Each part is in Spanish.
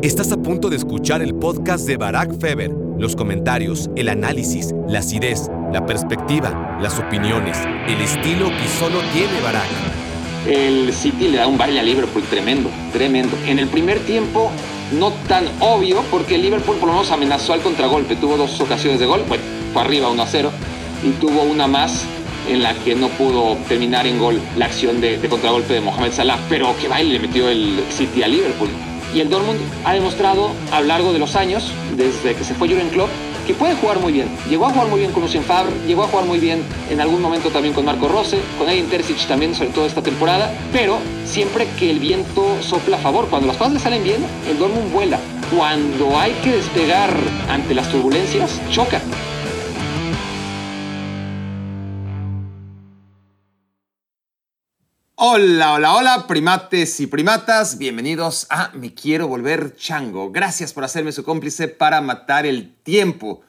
Estás a punto de escuchar el podcast de Barack Feber. Los comentarios, el análisis, la acidez, la perspectiva, las opiniones, el estilo que solo tiene Barack. El City le da un baile a Liverpool tremendo, tremendo. En el primer tiempo no tan obvio porque Liverpool por lo menos amenazó al contragolpe. Tuvo dos ocasiones de gol, bueno, fue arriba 1 a 0 y tuvo una más en la que no pudo terminar en gol la acción de, de contragolpe de Mohamed Salah. Pero qué baile le metió el City a Liverpool. Y el Dortmund ha demostrado a lo largo de los años, desde que se fue Jurgen Klopp, que puede jugar muy bien. Llegó a jugar muy bien con Lucien Favre, llegó a jugar muy bien en algún momento también con Marco Rose, con Edin Terzic también, sobre todo esta temporada, pero siempre que el viento sopla a favor, cuando las cosas le salen bien, el Dortmund vuela. Cuando hay que despegar ante las turbulencias, choca. Hola, hola, hola, primates y primatas, bienvenidos a Me Quiero Volver Chango. Gracias por hacerme su cómplice para matar el tiempo.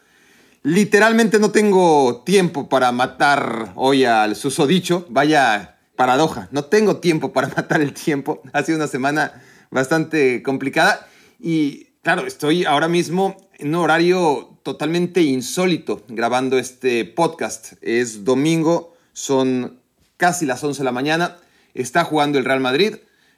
Literalmente no tengo tiempo para matar hoy al susodicho. Vaya paradoja, no tengo tiempo para matar el tiempo. Ha sido una semana bastante complicada y claro, estoy ahora mismo en un horario totalmente insólito grabando este podcast. Es domingo, son casi las 11 de la mañana Está jugando el Real Madrid.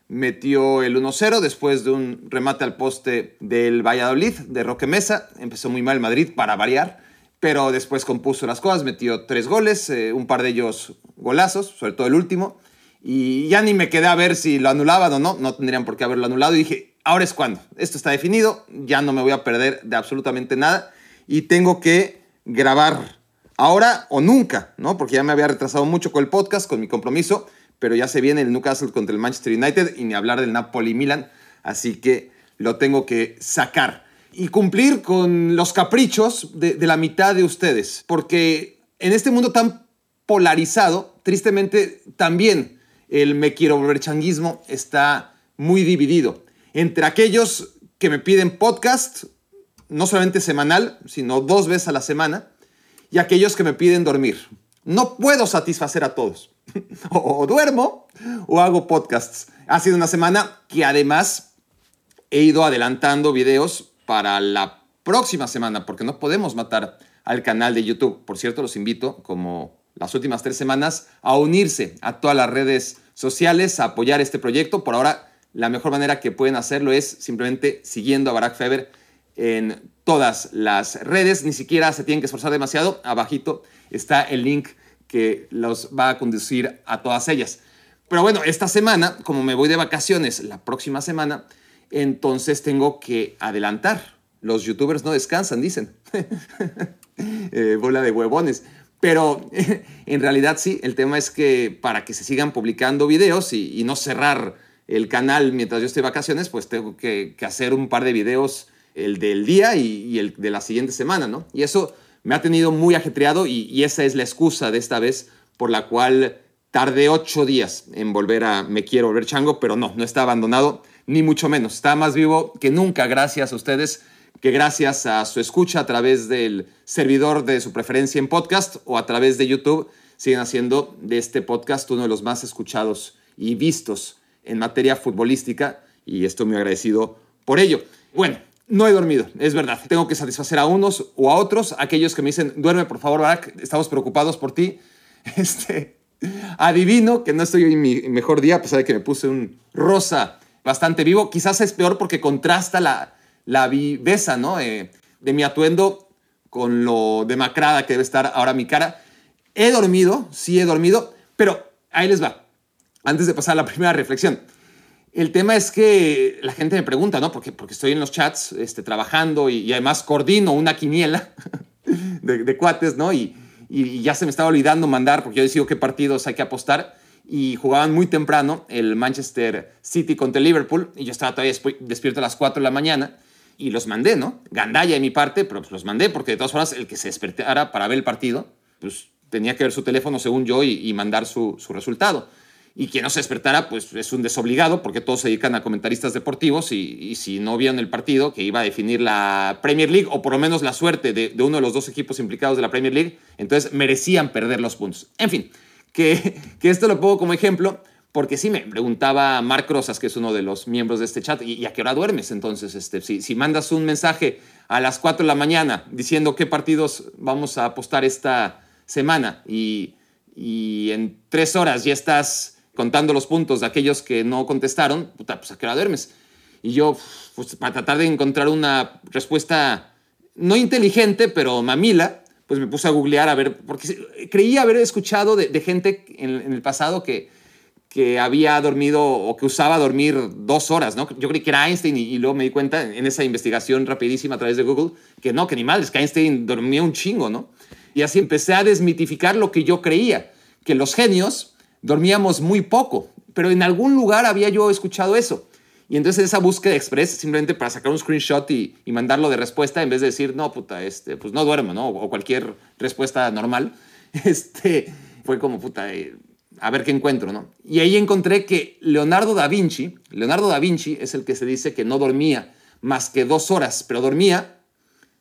Metió el 1-0 después de un remate al poste del Valladolid, de Roque Mesa. Empezó muy mal el Madrid para variar, pero después compuso las cosas. Metió tres goles, eh, un par de ellos golazos, sobre todo el último. Y ya ni me quedé a ver si lo anulaban o no. No tendrían por qué haberlo anulado. Y dije, ahora es cuando. Esto está definido. Ya no me voy a perder de absolutamente nada. Y tengo que grabar ahora o nunca, ¿no? Porque ya me había retrasado mucho con el podcast, con mi compromiso pero ya se viene el Newcastle contra el Manchester United y ni hablar del Napoli-Milan, así que lo tengo que sacar y cumplir con los caprichos de, la mitad de ustedes, porque en este mundo tan polarizado, tristemente también el me quiero volver changuismo está muy dividido entre aquellos que me piden podcast, no solamente semanal, sino dos veces a la semana, y aquellos que me piden dormir. No puedo satisfacer a todos. o duermo o hago podcasts. Ha sido una semana que además he ido adelantando videos para la próxima semana porque no podemos matar al canal de YouTube. Por cierto, los invito, como las últimas tres semanas, a unirse a todas las redes sociales, a apoyar este proyecto. Por ahora, la mejor manera que pueden hacerlo es simplemente siguiendo a Barack Feber en todas las redes. Ni siquiera se tienen que esforzar demasiado. Abajito está el link que los va a conducir a todas ellas. Pero bueno, esta semana, como me voy de vacaciones la próxima semana, entonces tengo que adelantar. Los youtubers no descansan, dicen. Eh, bola de huevones. Pero en realidad sí, el tema es que para que se sigan publicando videos y, no cerrar el canal mientras yo estoy de vacaciones, pues tengo que, hacer un par de videos, el del día y, y, el de la siguiente semana, ¿no? Y eso me ha tenido muy ajetreado y, esa es la excusa de esta vez por la cual tardé ocho días en volver a Me Quiero Volver Chango, pero no, no está abandonado, ni mucho menos. Está más vivo que nunca gracias a ustedes, que gracias a su escucha a través del servidor de su preferencia en podcast o a través de YouTube, siguen haciendo de este podcast uno de los más escuchados y vistos en materia futbolística y estoy muy agradecido por ello. Bueno, no he dormido, es verdad. Tengo que satisfacer a unos o a otros, aquellos que me dicen, duerme por favor, Barack, estamos preocupados por ti. Este, adivino que no estoy en mi mejor día, a pesar de que me puse un rosa bastante vivo. Quizás es peor porque contrasta la, la viveza ¿no? Eh, de mi atuendo con lo demacrada que debe estar ahora mi cara. He dormido, sí he dormido, pero ahí les va. Antes de pasar a la primera reflexión. El tema es que la gente me pregunta, ¿no? Porque, estoy en los chats este, trabajando y, además coordino una quiniela de, cuates, ¿no? Y, y, ya se me estaba olvidando mandar, porque yo decido qué partidos hay que apostar. Y jugaban muy temprano el Manchester City contra el Liverpool. Y yo estaba todavía despierto a las 4 de la mañana. Y los mandé, ¿no? Gandalla de mi parte, pero pues los mandé porque de todas formas el que se despertara para ver el partido, pues tenía que ver su teléfono según yo y, y mandar su resultado y quien no se despertara, pues es un desobligado, porque todos se dedican a comentaristas deportivos y, si no vieron el partido que iba a definir la Premier League, o por lo menos la suerte de, uno de los dos equipos implicados de la Premier League, entonces merecían perder los puntos. En fin, que, que esto lo pongo como ejemplo Porque sí, me preguntaba Marc Rosas, que es uno de los miembros de este chat, ¿y, a qué hora duermes? Entonces, este, si, si mandas un mensaje a las 4 de la mañana diciendo qué partidos vamos a apostar esta semana y, y en tres horas ya estás contando los puntos de aquellos que no contestaron, puta, pues a qué hora duermes. Y yo, pues para tratar de encontrar una respuesta no inteligente, pero mamila, pues me puse a googlear a ver, porque creía haber escuchado de, gente en el pasado que que había dormido o que usaba dormir dos horas, ¿no? Yo creí que era Einstein y, luego me di cuenta en esa investigación rapidísima a través de Google que no, que ni mal, es que Einstein dormía un chingo, ¿no? Y así empecé a desmitificar lo que yo creía, que los genios dormíamos muy poco, pero en algún lugar había yo escuchado eso. Y entonces esa búsqueda express, simplemente para sacar un screenshot y, mandarlo de respuesta, en vez de decir, no, puta, este, pues no duermo, ¿no? O cualquier respuesta normal, este, fue como, puta, eh, a ver qué encuentro, ¿no? Y ahí encontré que Leonardo da Vinci, Leonardo da Vinci es el que se dice que no dormía más que dos horas, pero dormía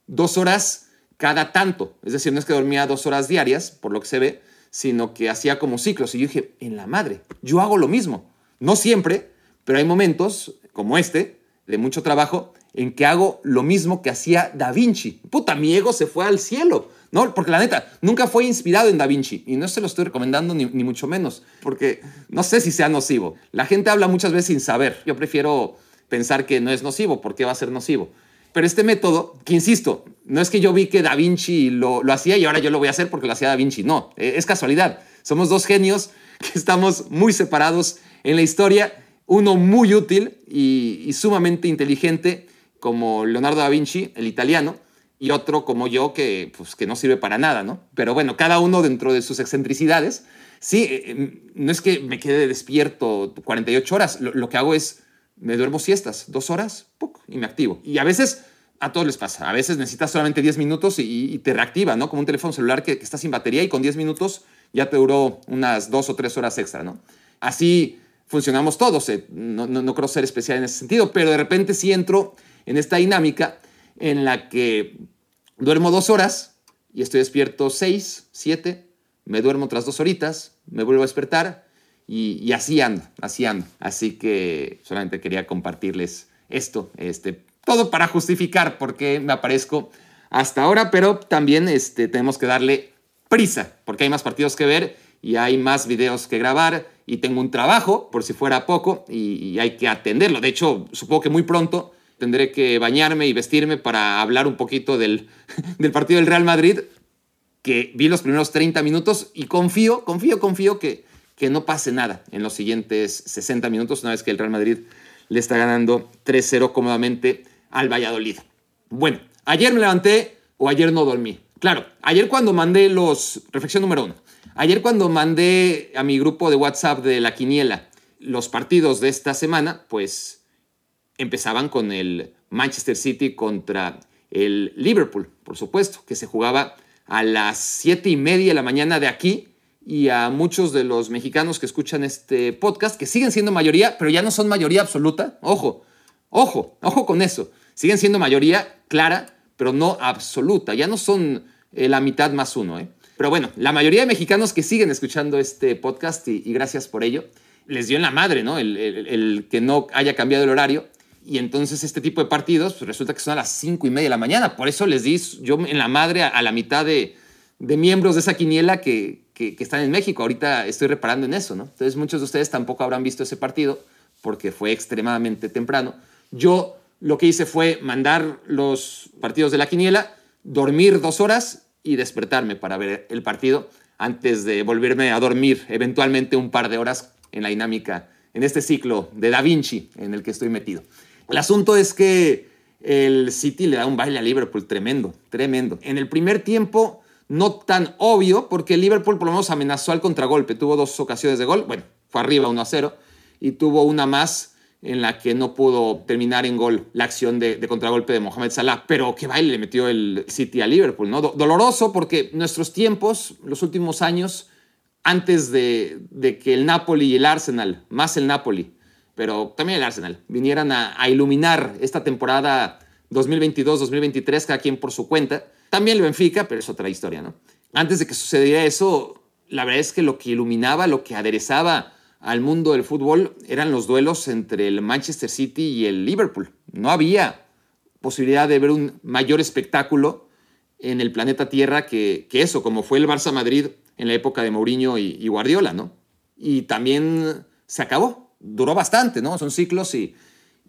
dos horas cada tanto. Es decir, no es que dormía dos horas diarias, por lo que se ve, sino que hacía como ciclos. Y yo dije, en la madre, yo hago lo mismo. No siempre, pero hay momentos como este, de mucho trabajo, en que hago lo mismo que hacía Da Vinci. Puta, mi ego se fue al cielo. No, porque la neta, nunca fue inspirado en Da Vinci y no se lo estoy recomendando ni, mucho menos, porque no sé si sea nocivo. La gente habla muchas veces sin saber. Yo prefiero pensar que no es nocivo, porque va a ser nocivo? Pero este método, que insisto, no es que yo vi que Da Vinci lo, lo hacía y ahora yo lo voy a hacer porque lo hacía Da Vinci, no, e, es casualidad. Somos dos genios que estamos muy separados en la historia, uno muy útil y, sumamente inteligente como Leonardo da Vinci, el italiano, y otro como yo que, pues, que no sirve para nada, ¿no? Pero bueno, cada uno dentro de sus excentricidades. Sí, eh, eh, no es que me quede despierto 48 horas, lo, que hago es, me duermo siestas, dos horas, y me activo. Y a veces, a todos les pasa, a veces necesitas solamente 10 minutos y, te reactiva, ¿no? Como un teléfono celular que, está sin batería y con 10 minutos ya te duró unas dos o tres horas extra, ¿no? Así funcionamos todos, eh, no, no, no creo ser especial en ese sentido, pero de repente sí entro en esta dinámica en la que duermo dos horas y estoy despierto seis, siete, me duermo otras dos horitas, me vuelvo a despertar y, así ando, así ando. Así que solamente quería compartirles esto, este, todo para justificar por qué me aparezco hasta ahora, pero también este, tenemos que darle prisa, porque hay más partidos que ver y hay más videos que grabar y tengo un trabajo, por si fuera poco, y hay que atenderlo. De hecho, supongo que muy pronto tendré que bañarme y vestirme para hablar un poquito del, del partido del Real Madrid, que vi los primeros 30 minutos y confío, confío, confío que, que no pase nada en los siguientes 60 minutos, una vez que el Real Madrid le está ganando 3-0 cómodamente al Valladolid. Bueno, ayer me levanté o ayer no dormí. Claro, ayer cuando mandé los, reflexión número uno, ayer cuando mandé a mi grupo de WhatsApp de la quiniela los partidos de esta semana, pues empezaban con el Manchester City contra el Liverpool, por supuesto, que se jugaba a las siete y media de la mañana de aquí y a muchos de los mexicanos que escuchan este podcast, que siguen siendo mayoría, pero ya no son mayoría absoluta. Ojo, ojo, ojo con eso. Siguen siendo mayoría clara, pero no absoluta. Ya no son eh, la mitad más uno. ¿eh? Pero bueno, la mayoría de mexicanos que siguen escuchando este podcast, y, gracias por ello, les dio en la madre, ¿no? el que no haya cambiado el horario. Y entonces este tipo de partidos pues resulta que son a las cinco y media de la mañana. Por eso les di yo en la madre a, la mitad de, miembros de esa quiniela que, que, están en México. Ahorita estoy reparando en eso, ¿no? Entonces muchos de ustedes tampoco habrán visto ese partido porque fue extremadamente temprano. Yo lo que hice fue mandar los partidos de la quiniela, dormir dos horas y despertarme para ver el partido antes de volverme a dormir eventualmente un par de horas en la dinámica, en este ciclo de Da Vinci en el que estoy metido. El asunto es que el City le da un baile a Liverpool tremendo, tremendo. En el primer tiempo no tan obvio, porque Liverpool por lo menos amenazó al contragolpe, tuvo dos ocasiones de gol, bueno, fue arriba 1 a 0, y tuvo una más en la que no pudo terminar en gol la acción de, contragolpe de Mohamed Salah. Pero qué baile le metió el City a Liverpool, ¿no? doloroso porque nuestros tiempos, los últimos años, antes de, de que el Napoli y el Arsenal, más el Napoli, pero también el Arsenal, vinieran a, iluminar esta temporada 2022-2023, cada quien por su cuenta. También el Benfica, pero es otra historia, ¿no? Antes de que sucediera eso, la verdad es que lo que iluminaba, lo que aderezaba al mundo del fútbol eran los duelos entre el Manchester City y el Liverpool. No había posibilidad de ver un mayor espectáculo en el planeta Tierra que, eso, como fue el Barça Madrid en la época de Mourinho y, Guardiola, ¿no? Y también se acabó, duró bastante, ¿no? Son ciclos y,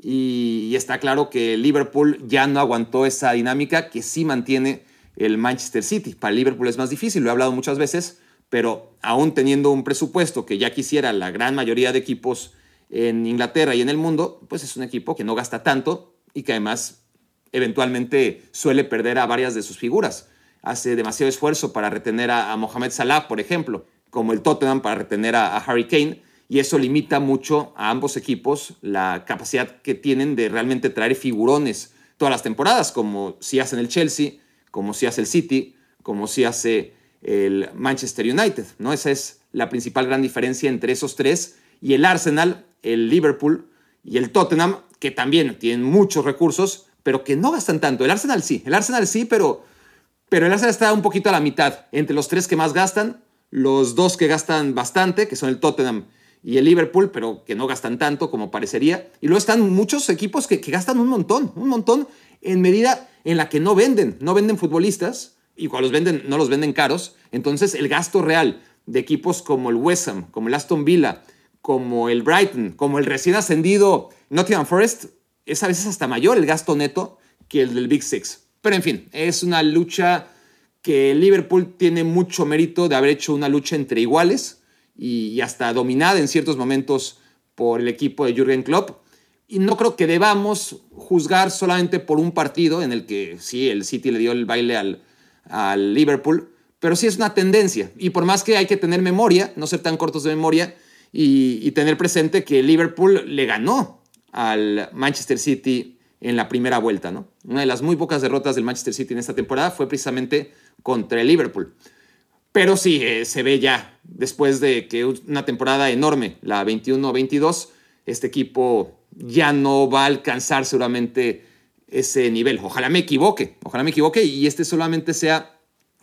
y, está claro que Liverpool ya no aguantó esa dinámica que sí mantiene el Manchester City. Para Liverpool es más difícil, lo he hablado muchas veces, pero aún teniendo un presupuesto que ya quisiera la gran mayoría de equipos en Inglaterra y en el mundo, pues es un equipo que no gasta tanto y que además eventualmente suele perder a varias de sus figuras. Hace demasiado esfuerzo para retener a, Mohamed Salah, por ejemplo, como el Tottenham para retener a Harry Kane y eso limita mucho a ambos equipos la capacidad que tienen de realmente traer figurones todas las temporadas, como si hacen el Chelsea, como si hace el City, como si hace el Manchester United. ¿no? Esa es la principal gran diferencia entre esos tres y el Arsenal, el Liverpool y el Tottenham, que también tienen muchos recursos, pero que no gastan tanto. El Arsenal sí, el Arsenal sí, pero, pero el Arsenal está un poquito a la mitad. Entre los tres que más gastan, los dos que gastan bastante, que son el Tottenham y el Liverpool, pero que no gastan tanto como parecería. Y luego están muchos equipos que, gastan un montón, un montón en medida en la que no venden, no venden futbolistas y cuando los venden no los venden caros. Entonces el gasto real de equipos como el West Ham, como el Aston Villa, como el Brighton, como el recién ascendido Nottingham Forest, es a veces hasta mayor el gasto neto que el del Big Six. Pero en fin, es una lucha que Liverpool tiene mucho mérito de haber hecho una lucha entre iguales y, hasta dominada en ciertos momentos por el equipo de Jürgen Klopp. Y no creo que debamos juzgar solamente por un partido en el que sí, el City le dio el baile al, al Liverpool, pero sí es una tendencia. Y por más que hay que tener memoria, no ser tan cortos de memoria, y, tener presente que Liverpool le ganó al Manchester City en la primera vuelta. ¿no? Una de las muy pocas derrotas del Manchester City en esta temporada fue precisamente contra el Liverpool. Pero sí, eh, se ve ya, después de que una temporada enorme, la 21-22, este equipo ya no va a alcanzar seguramente ese nivel. Ojalá me equivoque, ojalá me equivoque y este solamente sea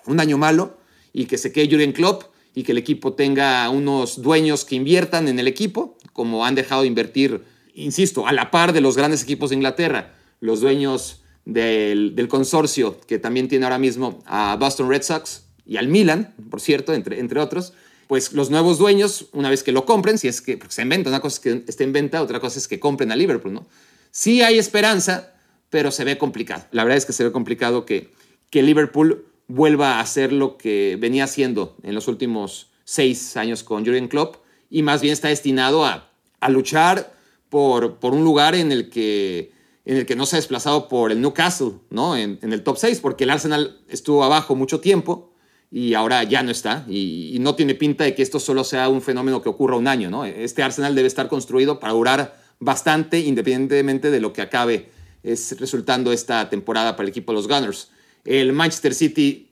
un año malo y que se quede Jurgen Klopp y que el equipo tenga unos dueños que inviertan en el equipo, como han dejado de invertir, insisto, a la par de los grandes equipos de Inglaterra, los dueños del, del consorcio que también tiene ahora mismo a Boston Red Sox, y al Milan, por cierto, entre, entre otros, pues los nuevos dueños, una vez que lo compren, si es que se inventa, una cosa es que esté en venta, otra cosa es que compren a Liverpool, ¿no? Sí hay esperanza, pero se ve complicado. La verdad es que se ve complicado que, que Liverpool vuelva a hacer lo que venía haciendo en los últimos seis años con Jurgen Klopp y más bien está destinado a, a luchar por, por un lugar en el que en el que no se ha desplazado por el Newcastle, ¿no? En, el top 6, porque el Arsenal estuvo abajo mucho tiempo y ahora ya no está. Y, no tiene pinta de que esto solo sea un fenómeno que ocurra un año. ¿no? Este Arsenal debe estar construido para durar bastante independientemente de lo que acabe es resultando esta temporada para el equipo de los Gunners. El Manchester City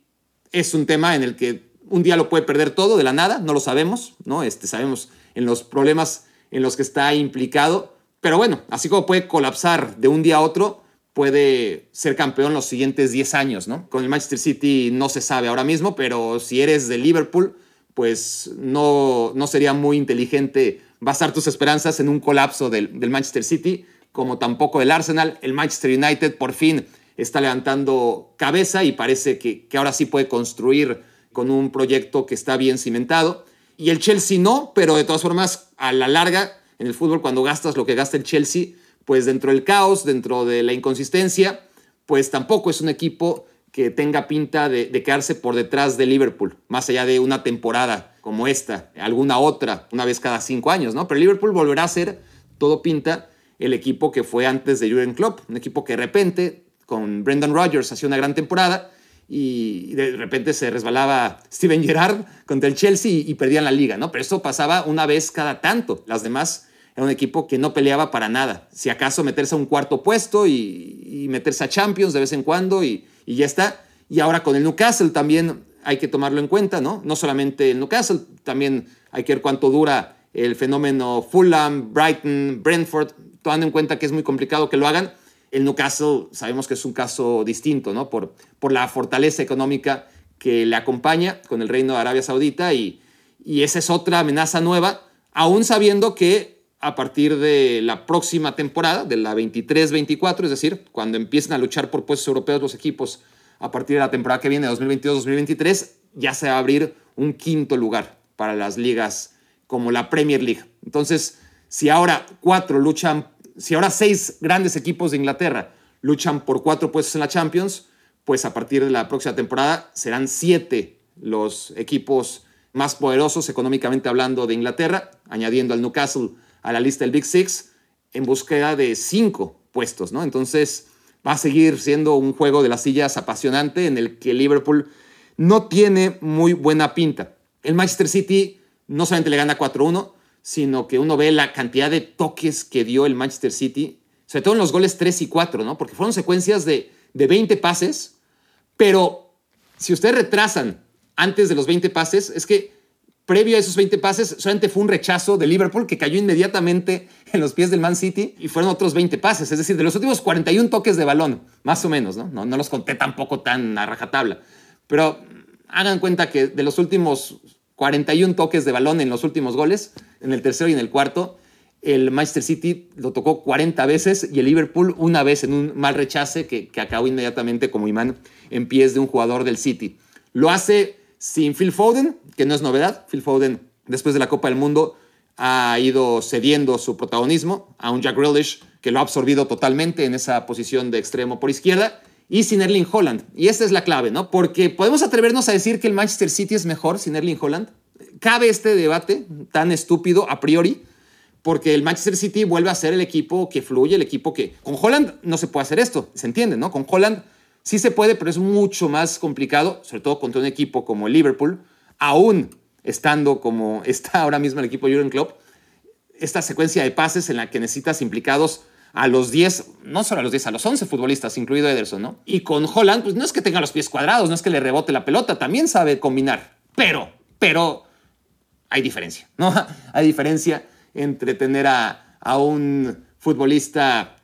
es un tema en el que un día lo puede perder todo de la nada, no lo sabemos, ¿no? Este, sabemos en los problemas en los que está implicado, pero bueno, así como puede colapsar de un día a otro, puede ser campeón los siguientes 10 años, ¿no? Con el Manchester City no se sabe ahora mismo, pero si eres de Liverpool, pues no, no sería muy inteligente basar tus esperanzas en un colapso del, Manchester City, como tampoco del Arsenal. El Manchester United por fin está levantando cabeza y parece que, que ahora sí puede construir con un proyecto que está bien cimentado. Y el Chelsea no, pero de todas formas, a la larga, en el fútbol, cuando gastas lo que gasta el Chelsea, pues dentro del caos, dentro de la inconsistencia, pues tampoco es un equipo que tenga pinta de, quedarse por detrás de Liverpool, más allá de una temporada como esta, alguna otra, una vez cada cinco años, ¿no? Pero Liverpool volverá a ser, todo pinta, el equipo que fue antes de Jurgen Klopp, un equipo que de repente, con Brendan Rodgers, hacía una gran temporada y de repente se resbalaba Steven Gerrard contra el Chelsea y, y perdían la liga, ¿no? Pero eso pasaba una vez cada tanto. Las demás era un equipo que no peleaba para nada. Si acaso meterse a un cuarto puesto y, meterse a Champions de vez en cuando y, ya está. Y ahora con el Newcastle también hay que tomarlo en cuenta, ¿no? No solamente el Newcastle, también hay que ver cuánto dura el fenómeno Fulham, Brighton, Brentford, tomando en cuenta que es muy complicado que lo hagan. El Newcastle sabemos que es un caso distinto, ¿no? Por, por la fortaleza económica que le acompaña con el Reino de Arabia Saudita y, y esa es otra amenaza nueva aún sabiendo que a partir de la próxima temporada, de la 23-24, es decir, cuando empiecen a luchar por puestos europeos los equipos a partir de la temporada que viene, 2022-2023, ya se va a abrir un quinto lugar para las ligas como la Premier League. Entonces, si ahora cuatro luchan, si ahora seis grandes equipos de Inglaterra luchan por cuatro puestos en la Champions, pues a partir de la próxima temporada serán siete los equipos más poderosos económicamente hablando de Inglaterra, añadiendo al Newcastle a la lista del Big Six en búsqueda de cinco puestos, ¿no? Entonces va a seguir siendo un juego de las sillas apasionante en el que Liverpool no tiene muy buena pinta. El Manchester City no solamente le gana 4-1, sino que uno ve la cantidad de toques que dio el Manchester City, sobre todo en los goles 3 y 4, ¿no? Porque fueron secuencias de, de 20 pases, pero si ustedes retrasan antes de los 20 pases, es que previo a esos 20 pases solamente fue un rechazo de Liverpool que cayó inmediatamente en los pies del Man City y fueron otros 20 pases. Es decir, de los últimos 41 toques de balón, más o menos, ¿no? No, no los conté tampoco tan a rajatabla. Pero hagan cuenta que de los últimos 41 toques de balón en los últimos goles, en el tercero y en el cuarto, el Manchester City lo tocó 40 veces y el Liverpool una vez en un mal rechace que, que acabó inmediatamente como imán en pies de un jugador del City. Lo hace sin Phil Foden, que no es novedad. Phil Foden, después de la Copa del Mundo, ha ido cediendo su protagonismo a un Jack Grealish que lo ha absorbido totalmente en esa posición de extremo por izquierda y sin Erling Holland. Y esta es la clave, ¿no? Porque podemos atrevernos a decir que el Manchester City es mejor sin Erling Holland. Cabe este debate tan estúpido a priori, porque el Manchester City vuelve a ser el equipo que fluye, el equipo que... Con Holland no se puede hacer esto, se entiende, ¿no? Con Holland sí se puede, pero es mucho más complicado, sobre todo contra un equipo como el Liverpool, aún estando como está ahora mismo el equipo Jurgen Klopp, esta secuencia de pases en la que necesitas implicados a los 10, no solo a los 10, a los 11 futbolistas, incluido Ederson, ¿no? Y con Holland, pues no es que tenga los pies cuadrados, no es que le rebote la pelota, también sabe combinar, pero, pero hay diferencia, ¿no? Hay diferencia entre tener a, un futbolista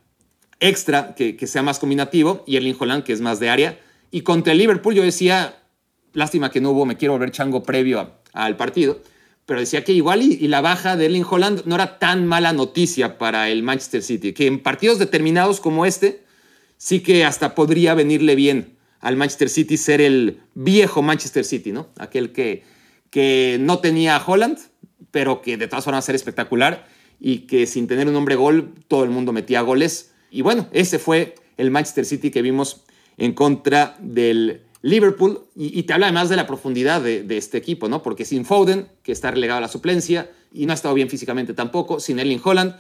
extra que, que, sea más combinativo y Erling Holland que es más de área. Y contra el Liverpool yo decía, lástima que no hubo, me quiero volver chango previo al partido, pero decía que igual y, la baja de Erling Holland no era tan mala noticia para el Manchester City, que en partidos determinados como este, sí que hasta podría venirle bien al Manchester City ser el viejo Manchester City, ¿no? Aquel que, que no tenía a Holland, pero que de todas formas era espectacular y que sin tener un hombre gol todo el mundo metía goles. Y bueno, ese fue el Manchester City que vimos en contra del Liverpool, y, te habla además de la profundidad de, este equipo, ¿no? Porque sin Foden, que está relegado a la suplencia y no ha estado bien físicamente tampoco, sin Erling Holland,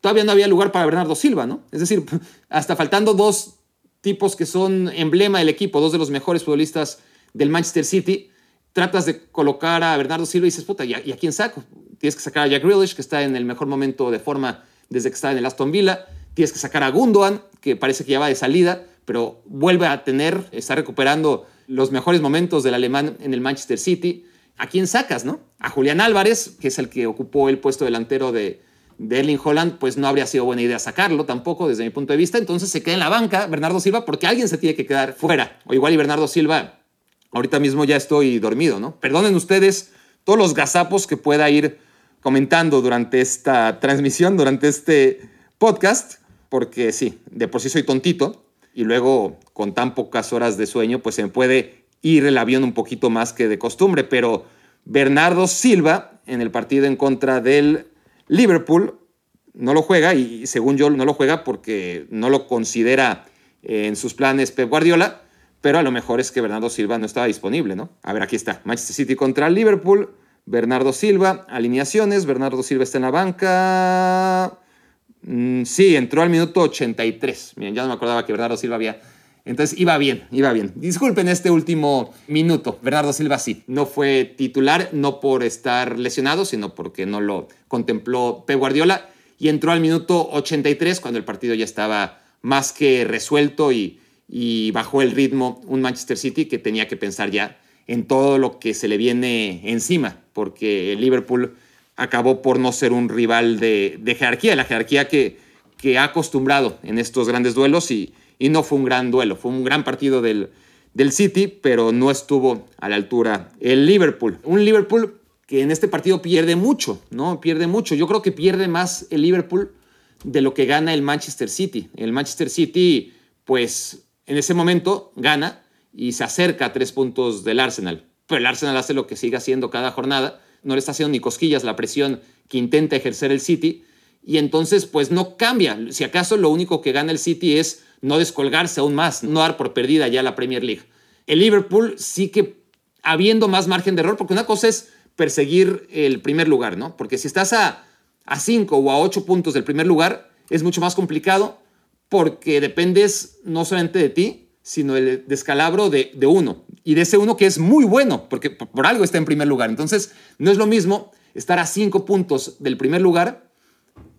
todavía no había lugar para Bernardo Silva, ¿no? Es decir, hasta faltando dos tipos que son emblema del equipo, dos de los mejores futbolistas del Manchester City, tratas de colocar a Bernardo Silva y dices, puta, ¿y a, quién saco? Tienes que sacar a Jack Grealish, que está en el mejor momento de forma desde que está en el Aston Villa. Tienes que sacar a Gundogan, que parece que ya va de salida pero vuelve a tener, está recuperando los mejores momentos del alemán en el Manchester City. ¿A quién sacas, no? A Julián Álvarez, que es el que ocupó el puesto delantero de, de Erling Holland, pues no habría sido buena idea sacarlo tampoco, desde mi punto de vista. Entonces se queda en la banca Bernardo Silva porque alguien se tiene que quedar fuera. O igual y Bernardo Silva, ahorita mismo ya estoy dormido, ¿no? Perdonen ustedes todos los gazapos que pueda ir comentando durante esta transmisión, durante este podcast, porque sí, de por sí soy tontito y luego con tan pocas horas de sueño, pues se puede ir el avión un poquito más que de costumbre. Pero Bernardo Silva en el partido en contra del Liverpool no lo juega y según yo no lo juega porque no lo considera en sus planes Pep Guardiola, pero a lo mejor es que Bernardo Silva no estaba disponible, ¿no? A ver, aquí está, Manchester City contra Liverpool, Bernardo Silva, alineaciones, Bernardo Silva está en la banca, Mm, sí, entró al minuto 83. Miren, ya no me acordaba que Bernardo Silva había. Entonces iba bien, iba bien. Disculpen este último minuto. Bernardo Silva sí, no fue titular, no por estar lesionado, sino porque no lo contempló Pep Guardiola. Y entró al minuto 83 cuando el partido ya estaba más que resuelto y bajó el ritmo un Manchester City que tenía que pensar ya en todo lo que se le viene encima, porque el Liverpool acabó por no ser un rival de, jerarquía, la jerarquía que, que, ha acostumbrado en estos grandes duelos y, y, no fue un gran duelo, fue un gran partido del, del City, pero no estuvo a la altura el Liverpool. Un Liverpool que en este partido pierde mucho, ¿no? Pierde mucho. Yo creo que pierde más el Liverpool de lo que gana el Manchester City. El Manchester City, pues en ese momento gana y se acerca a tres puntos del Arsenal. Pero el Arsenal hace lo que sigue haciendo cada jornada. No le está haciendo ni cosquillas la presión que intenta ejercer el City. Y entonces, pues no cambia. Si acaso lo único que gana el City es no descolgarse aún más, no dar por perdida ya la Premier League. El Liverpool sí que habiendo más margen de error, porque una cosa es perseguir el primer lugar, ¿no? Porque si estás a, a cinco o a ocho puntos del primer lugar, es mucho más complicado porque dependes no solamente de ti, sino el descalabro de, de uno. Y de ese uno que es muy bueno, porque por algo está en primer lugar. Entonces, no es lo mismo estar a cinco puntos del primer lugar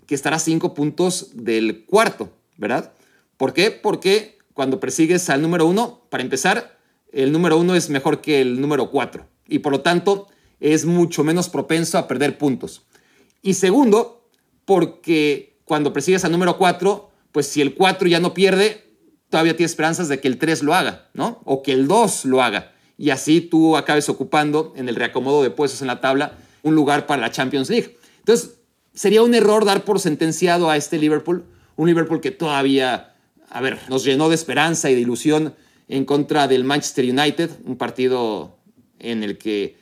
que estar a cinco puntos del cuarto, ¿verdad? ¿Por qué? Porque cuando persigues al número uno, para empezar, el número uno es mejor que el número cuatro. Y por lo tanto, es mucho menos propenso a perder puntos. Y segundo, porque cuando persigues al número 4, pues si el 4 ya no pierde, todavía tienes esperanzas de que el 3 lo haga, ¿no? O que el 2 lo haga. Y así tú acabes ocupando en el reacomodo de puestos en la tabla un lugar para la Champions League. Entonces, sería un error dar por sentenciado a este Liverpool, un Liverpool que todavía, a ver, nos llenó de esperanza y de ilusión en contra del Manchester United, un partido en el que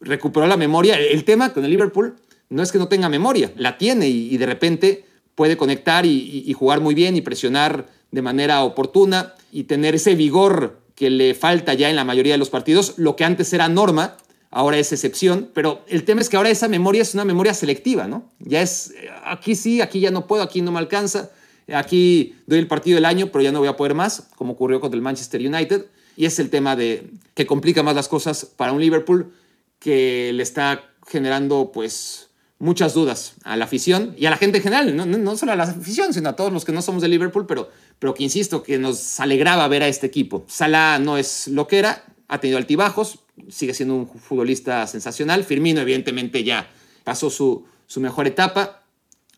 recuperó la memoria. El tema con el Liverpool no es que no tenga memoria, la tiene y, de repente puede conectar y, jugar muy bien y presionar de manera oportuna y tener ese vigor que le falta ya en la mayoría de los partidos, lo que antes era norma, ahora es excepción, pero el tema es que ahora esa memoria es una memoria selectiva, ¿no? Ya es, aquí sí, aquí ya no puedo, aquí no me alcanza, aquí doy el partido del año, pero ya no voy a poder más, como ocurrió con el Manchester United, y es el tema de que complica más las cosas para un Liverpool que le está generando pues muchas dudas a la afición y a la gente en general, no, no, solo a la afición, sino a todos los que no somos de Liverpool, pero, pero que insisto, que nos alegraba ver a este equipo. Salah no es lo que era, ha tenido altibajos, sigue siendo un futbolista sensacional. Firmino, evidentemente, ya pasó su, su mejor etapa.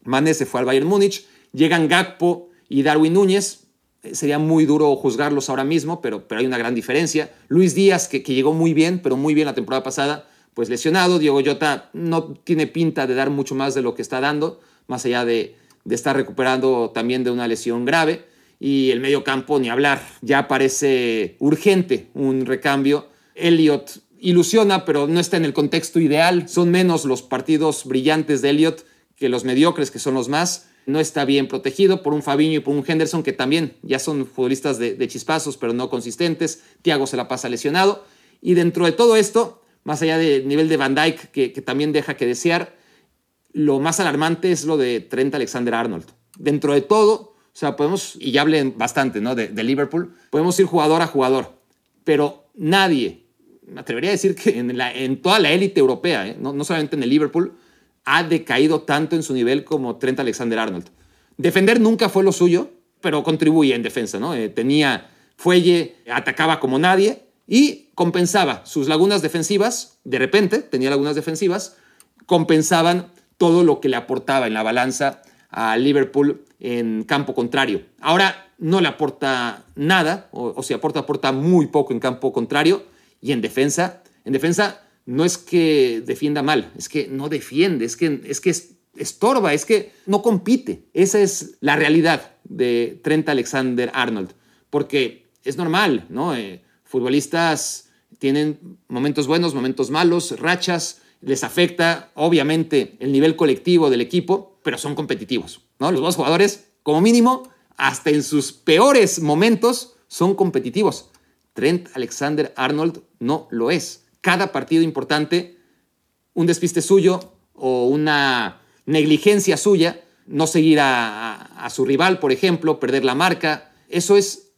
Mane se fue al Bayern Múnich. Llegan Gakpo y Darwin Núñez. Eh, sería muy duro juzgarlos ahora mismo, pero, pero hay una gran diferencia. Luis Díaz, que, que llegó muy bien, pero muy bien la temporada pasada, pues lesionado. Diego Jota no tiene pinta de dar mucho más de lo que está dando, más allá de, estar recuperando también de una lesión grave. Y el medio campo, ni hablar, ya parece urgente un recambio. Elliot ilusiona, pero no está en el contexto ideal. Son menos los partidos brillantes de Elliot que los mediocres, que son los más. No está bien protegido por un Fabiño y por un Henderson, que también ya son futbolistas de, de chispazos, pero no consistentes. Thiago se la pasa lesionado. Y dentro de todo esto, más allá del nivel de Van Dyke, que, también deja que desear, lo más alarmante es lo de Trent Alexander Arnold. Dentro de todo, o sea, podemos, y ya hablé bastante ¿no? de, Liverpool, podemos ir jugador a jugador, pero nadie, me atrevería a decir que en, toda la élite europea, ¿eh? no, no solamente en el Liverpool, ha decaído tanto en su nivel como Trent Alexander Arnold. Defender nunca fue lo suyo, pero contribuye en defensa, ¿no? Eh, tenía fuelle, atacaba como nadie y compensaba sus lagunas defensivas, de repente tenía lagunas defensivas, compensaban todo lo que le aportaba en la balanza a Liverpool en campo contrario. Ahora no le aporta nada, o, si aporta, aporta muy poco en campo contrario, y en defensa, en defensa no es que defienda mal, es que no defiende, es que, es que estorba, es que no compite. Esa es la realidad de Trent Alexander Arnold, porque es normal, ¿no? Eh, futbolistas tienen momentos buenos, momentos malos, rachas, les afecta obviamente el nivel colectivo del equipo, pero son competitivos, ¿no? Los dos jugadores, como mínimo, hasta en sus peores momentos, son competitivos. Trent Alexander Arnold no lo es. Cada partido importante, un despiste suyo o una negligencia suya, no seguir a, a su rival, por ejemplo, perder la marca, eso es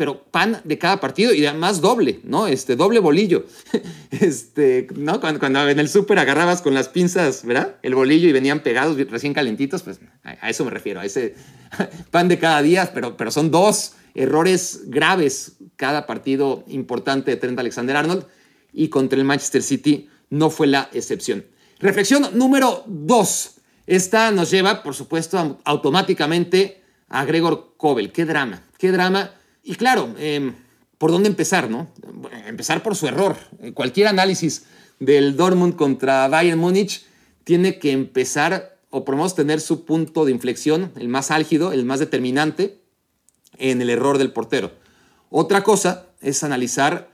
pero pan de cada partido y además doble, ¿no? Este, doble bolillo. Este, ¿no? Cuando, en el súper agarrabas con las pinzas, ¿verdad? El bolillo y venían pegados recién calentitos, pues a, eso me refiero, a ese pan de cada día, pero, pero son dos errores graves cada partido importante de Trent Alexander Arnold y contra el Manchester City no fue la excepción. Reflexión número dos. Esta nos lleva, por supuesto, automáticamente a Gregor Kobel. Qué drama, qué drama y claro, em, ¿por dónde empezar? No? Empezar por su error. Cualquier análisis del Dortmund contra Bayern Múnich tiene que empezar, o por lo menos tener su punto de inflexión, el más álgido, el más determinante, en el error del portero. Otra cosa es analizar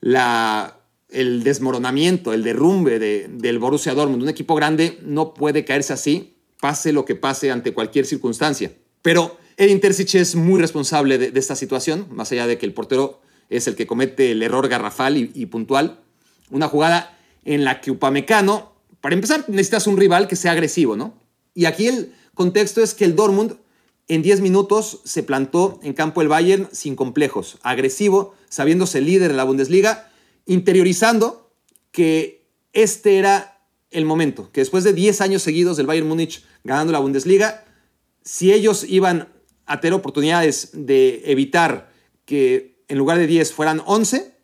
la, el desmoronamiento, el derrumbe de, del Borussia Dortmund. Un equipo grande no puede caerse así, pase lo que pase ante cualquier circunstancia. Pero el Intercic es muy responsable de, esta situación, más allá de que el portero es el que comete el error garrafal y, puntual. Una jugada en la que Upamecano, para empezar, necesitas un rival que sea agresivo, ¿no? Y aquí el contexto es que el Dortmund en 10 minutos se plantó en campo del Bayern sin complejos, agresivo, sabiéndose líder de la Bundesliga, interiorizando que este era el momento, que después de 10 años seguidos del Bayern Múnich ganando la Bundesliga, si ellos iban a tener oportunidades de evitar que en lugar de 10 fueran 11,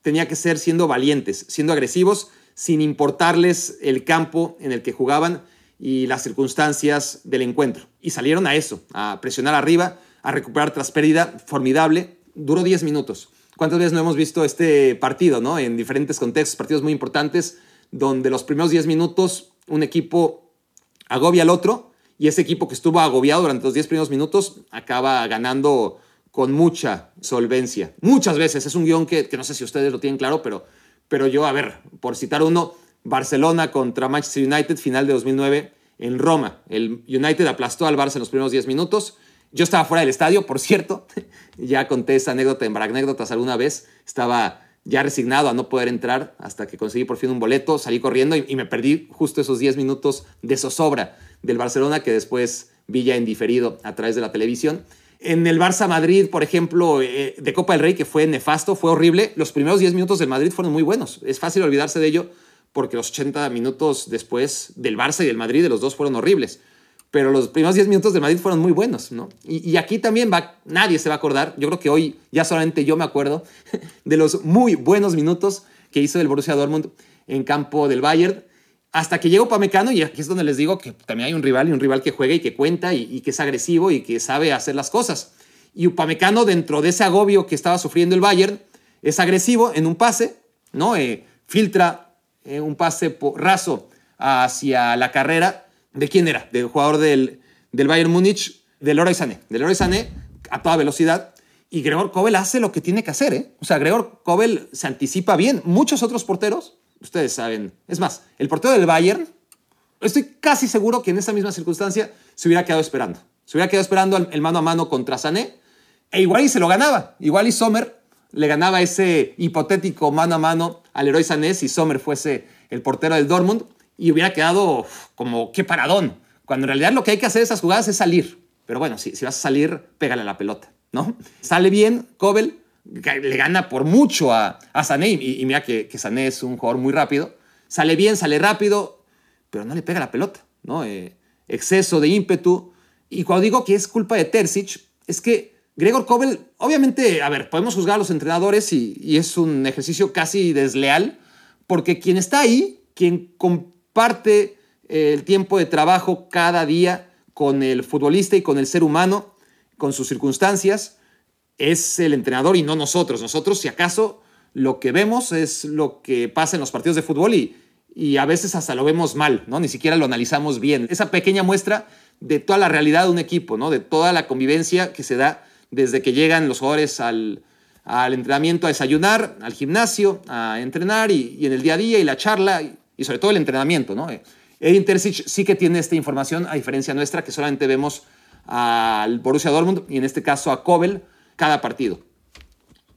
tenía que ser siendo valientes, siendo agresivos, sin importarles el campo en el que jugaban y las circunstancias del encuentro. Y salieron a eso, a presionar arriba, a recuperar tras pérdida formidable. Duró 10 minutos. ¿Cuántas veces no hemos visto este partido, no? En diferentes contextos, partidos muy importantes, donde los primeros 10 minutos un equipo agobia al otro y ese equipo que estuvo agobiado durante los 10 primeros minutos acaba ganando con mucha solvencia. Muchas veces, es un guion que, no sé si ustedes lo tienen claro, pero, pero yo, a ver, por citar uno, Barcelona contra Manchester United, final de 2009 en Roma. El United aplastó al Barça en los primeros 10 minutos. Yo estaba fuera del estadio, por cierto. ya conté esa anécdota en Anécdotas alguna vez. Estaba ya resignado a no poder entrar hasta que conseguí por fin un boleto. Salí corriendo y, me perdí justo esos 10 minutos de zozobra del Barcelona que después vi ya en diferido a través de la televisión. En el Barça Madrid, por ejemplo, eh, de Copa del Rey, que fue nefasto, fue horrible. Los primeros 10 minutos del Madrid fueron muy buenos. Es fácil olvidarse de ello porque los 80 minutos después del Barça y del Madrid, de los dos fueron horribles. Pero los primeros 10 minutos del Madrid fueron muy buenos, ¿no? Y, aquí también nadie se va a acordar, yo creo que hoy ya solamente yo me acuerdo de los muy buenos minutos que hizo el Borussia Dortmund en campo del Bayern, hasta que llegó Pamecano y aquí es donde les digo que también hay un rival y un rival que juega y que cuenta y, que es agresivo y que sabe hacer las cosas. Y Upamecano, dentro de ese agobio que estaba sufriendo el Bayern, es agresivo en un pase, ¿no? Eh, filtra eh, un pase raso hacia la carrera. ¿De quién era? Del jugador del, del Bayern Múnich, del Leroy Sané. Del Leroy Sané a toda velocidad. Y Gregor Kobel hace lo que tiene que hacer. ¿eh? O sea, Gregor Kobel se anticipa bien. Muchos otros porteros, ustedes saben. Es más, el portero del Bayern, estoy casi seguro que en esa misma circunstancia se hubiera quedado esperando. Se hubiera quedado esperando el mano a mano contra Sané. E igual se lo ganaba. Igual y Sommer le ganaba ese hipotético mano a mano al héroe Sané si Sommer fuese el portero del Dortmund y hubiera quedado como qué paradón. Cuando en realidad lo que hay que hacer esas jugadas es salir. Pero bueno, si, si vas a salir, pégale a la pelota, ¿no? Sale bien, Kobel le gana por mucho a, a Sané y, mira que, que, Sané es un jugador muy rápido. Sale bien, sale rápido, pero no le pega la pelota, ¿no? Eh, exceso de ímpetu. Y cuando digo que es culpa de Terzic, es que Gregor Kobel, obviamente, a ver, podemos juzgar a los entrenadores y, es un ejercicio casi desleal, porque quien está ahí, quien comparte eh, el tiempo de trabajo cada día con el futbolista y con el ser humano, con sus circunstancias, es el entrenador y no nosotros. Nosotros, si acaso, lo que vemos es lo que pasa en los partidos de fútbol y, y a veces hasta lo vemos mal, ¿no? Ni siquiera lo analizamos bien. Esa pequeña muestra de toda la realidad de un equipo, ¿no? De toda la convivencia que se da desde que llegan los jugadores al, entrenamiento a desayunar, al gimnasio, a entrenar y, en el día a día y la charla y, sobre todo el entrenamiento. ¿no? Edin Terzic sí que tiene esta información, a diferencia nuestra, que solamente vemos al Borussia Dortmund y en este caso a Kobel cada partido.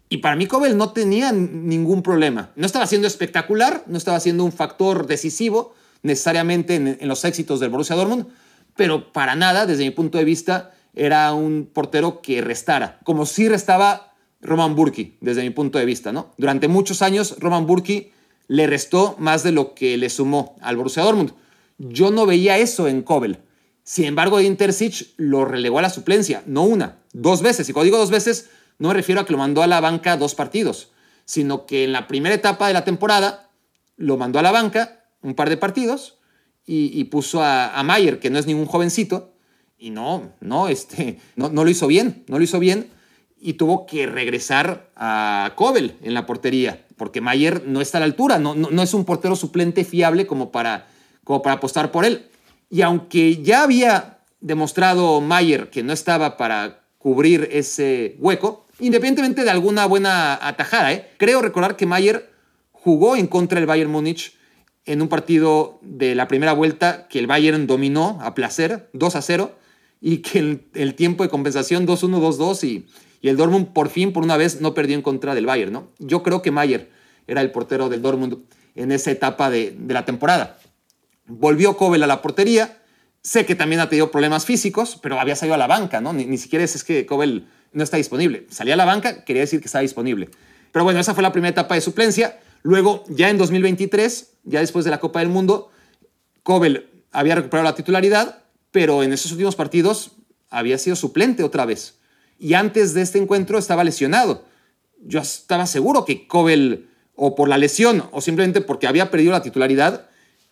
Y para mí Kobel no tenía ningún problema. No estaba siendo espectacular, no estaba siendo un factor decisivo necesariamente en, en los éxitos del Borussia Dortmund, pero para nada, desde mi punto de vista, era un portero que restara, como si restaba Roman Burki, desde mi punto de vista, ¿no? Durante muchos años Roman Burki le restó más de lo que le sumó al Borussia Dortmund. Yo no veía eso en Kobel. Sin embargo, Intercic lo relegó a la suplencia, no una, dos veces. Y cuando digo dos veces, no me refiero a que lo mandó a la banca dos partidos, sino que en la primera etapa de la temporada lo mandó a la banca un par de partidos y, puso a, a Mayer, que no es ningún jovencito, y no, no, este, no, no lo hizo bien, no lo hizo bien. Y tuvo que regresar a Kobel en la portería, porque Mayer no está a la altura, no, no, es un portero suplente fiable como para, como para apostar por él. Y aunque ya había demostrado Mayer que no estaba para cubrir ese hueco, independientemente de alguna buena atajada, ¿eh? creo recordar que Mayer jugó en contra del Bayern Múnich en un partido de la primera vuelta que el Bayern dominó a placer, 2 a 0, y que el, tiempo de compensación 2-1, 2-2 y, y, el Dortmund por fin, por una vez, no perdió en contra del Bayern. ¿no? Yo creo que Mayer era el portero del Dortmund en esa etapa de, de la temporada. Volvió Kobel a la portería. Sé que también ha tenido problemas físicos, pero había salido a la banca, ¿no? Ni, siquiera es, es que Kobel no está disponible. Salía a la banca, quería decir que estaba disponible. Pero bueno, esa fue la primera etapa de suplencia. Luego, ya en 2023, ya después de la Copa del Mundo, Kobel había recuperado la titularidad, pero en esos últimos partidos había sido suplente otra vez. Y antes de este encuentro estaba lesionado. Yo estaba seguro que Kobel, o por la lesión, o simplemente porque había perdido la titularidad,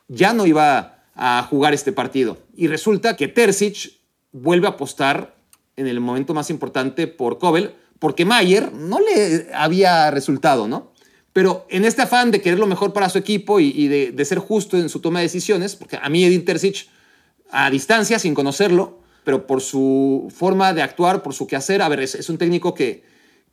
ya no iba a jugar este partido. Y resulta que Terzic vuelve a apostar en el momento más importante por Kobel, porque Mayer no le había resultado, ¿no? Pero en este afán de querer lo mejor para su equipo y, de, ser justo en su toma de decisiones, porque a mí Edin Terzic, a distancia, sin conocerlo, pero por su forma de actuar, por su quehacer, a ver, es, un técnico que,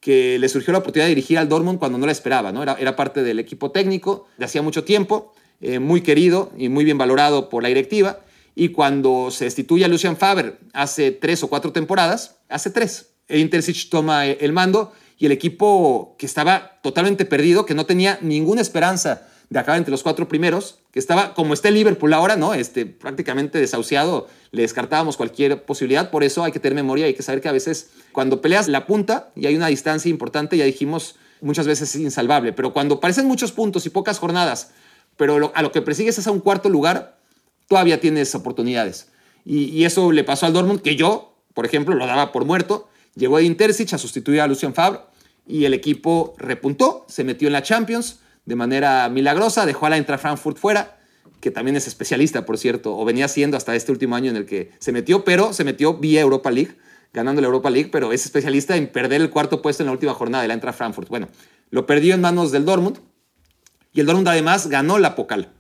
que le surgió la oportunidad de dirigir al Dortmund cuando no la esperaba, ¿no? Era, era parte del equipo técnico de hacía mucho tiempo, eh, muy querido y muy bien valorado por la directiva. Y cuando se destituye a Lucian Faber hace tres o cuatro temporadas, hace tres, Edin Terzic toma el mando y el equipo que estaba totalmente perdido, que no tenía ninguna esperanza de acabar entre los cuatro primeros, que estaba como está el Liverpool ahora, ¿no? Este, prácticamente desahuciado, le descartábamos cualquier posibilidad, por eso hay que tener memoria, hay que saber que a veces cuando peleas la punta y hay una distancia importante, ya dijimos, muchas veces es insalvable, pero cuando parecen muchos puntos y pocas jornadas, pero a lo que persigues es a un cuarto lugar, todavía tienes oportunidades. Y, y eso le pasó al Dortmund, que yo, por ejemplo, lo daba por muerto, Llegó Edin Terzic a sustituir a Lucien Favre y el equipo repuntó, se metió en la Champions de manera milagrosa, dejó a la Eintracht Frankfurt fuera, que también es especialista, por cierto, o venía siendo hasta este último año en el que se metió, pero se metió vía Europa League, ganando la Europa League, pero es especialista en perder el cuarto puesto en la última jornada de la Eintracht Frankfurt. Bueno, lo perdió en manos del Dortmund y el Dortmund además ganó la Pokal.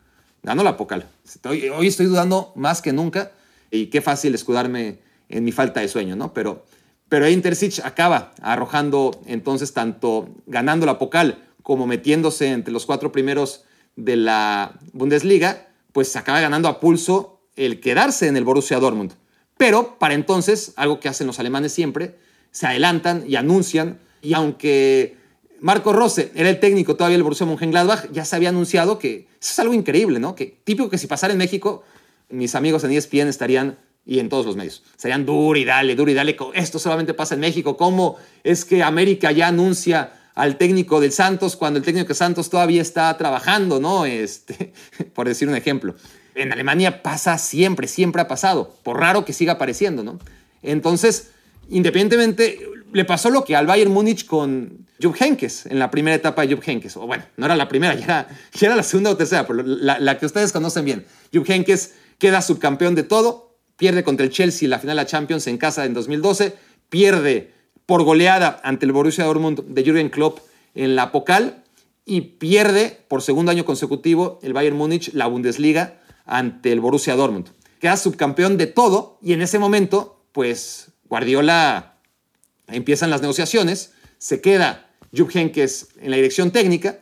Ganó la Pokal. Hoy, hoy estoy dudando más que nunca y qué fácil escudarme en mi falta de sueño, ¿no? Pero pero Intercich acaba arrojando entonces tanto ganando la Pokal como metiéndose entre los cuatro primeros de la Bundesliga, pues acaba ganando a pulso el quedarse en el Borussia Dortmund. Pero para entonces, algo que hacen los alemanes siempre, se adelantan y anuncian, y aunque Marco Rose era el técnico todavía del Borussia Mönchengladbach, ya se había anunciado que es algo increíble, ¿no? Que típico que si pasara en México, mis amigos en ESPN estarían y en todos los medios. Serían duro y dale, duro y dale. Esto solamente pasa en México. ¿Cómo es que América ya anuncia al técnico del Santos cuando el técnico de Santos todavía está trabajando, ¿no? Este, por decir un ejemplo. En Alemania pasa siempre, siempre ha pasado. Por raro que siga apareciendo, ¿no? Entonces, independientemente, le pasó lo que al Bayern Múnich con Jupp Heynckes en la primera etapa de Jupp Heynckes. O bueno, no era la primera, ya era, ya era la segunda o tercera, pero la, la que ustedes conocen bien. Jupp Heynckes queda subcampeón de todo, pierde contra el Chelsea en la final de la Champions en casa en 2012, pierde por goleada ante el Borussia Dortmund de Jürgen Klopp en la Pokal y pierde por segundo año consecutivo el Bayern Múnich la Bundesliga ante el Borussia Dortmund. Queda subcampeón de todo y en ese momento, pues Guardiola empiezan las negociaciones, se queda Jupp Heynckes en la dirección técnica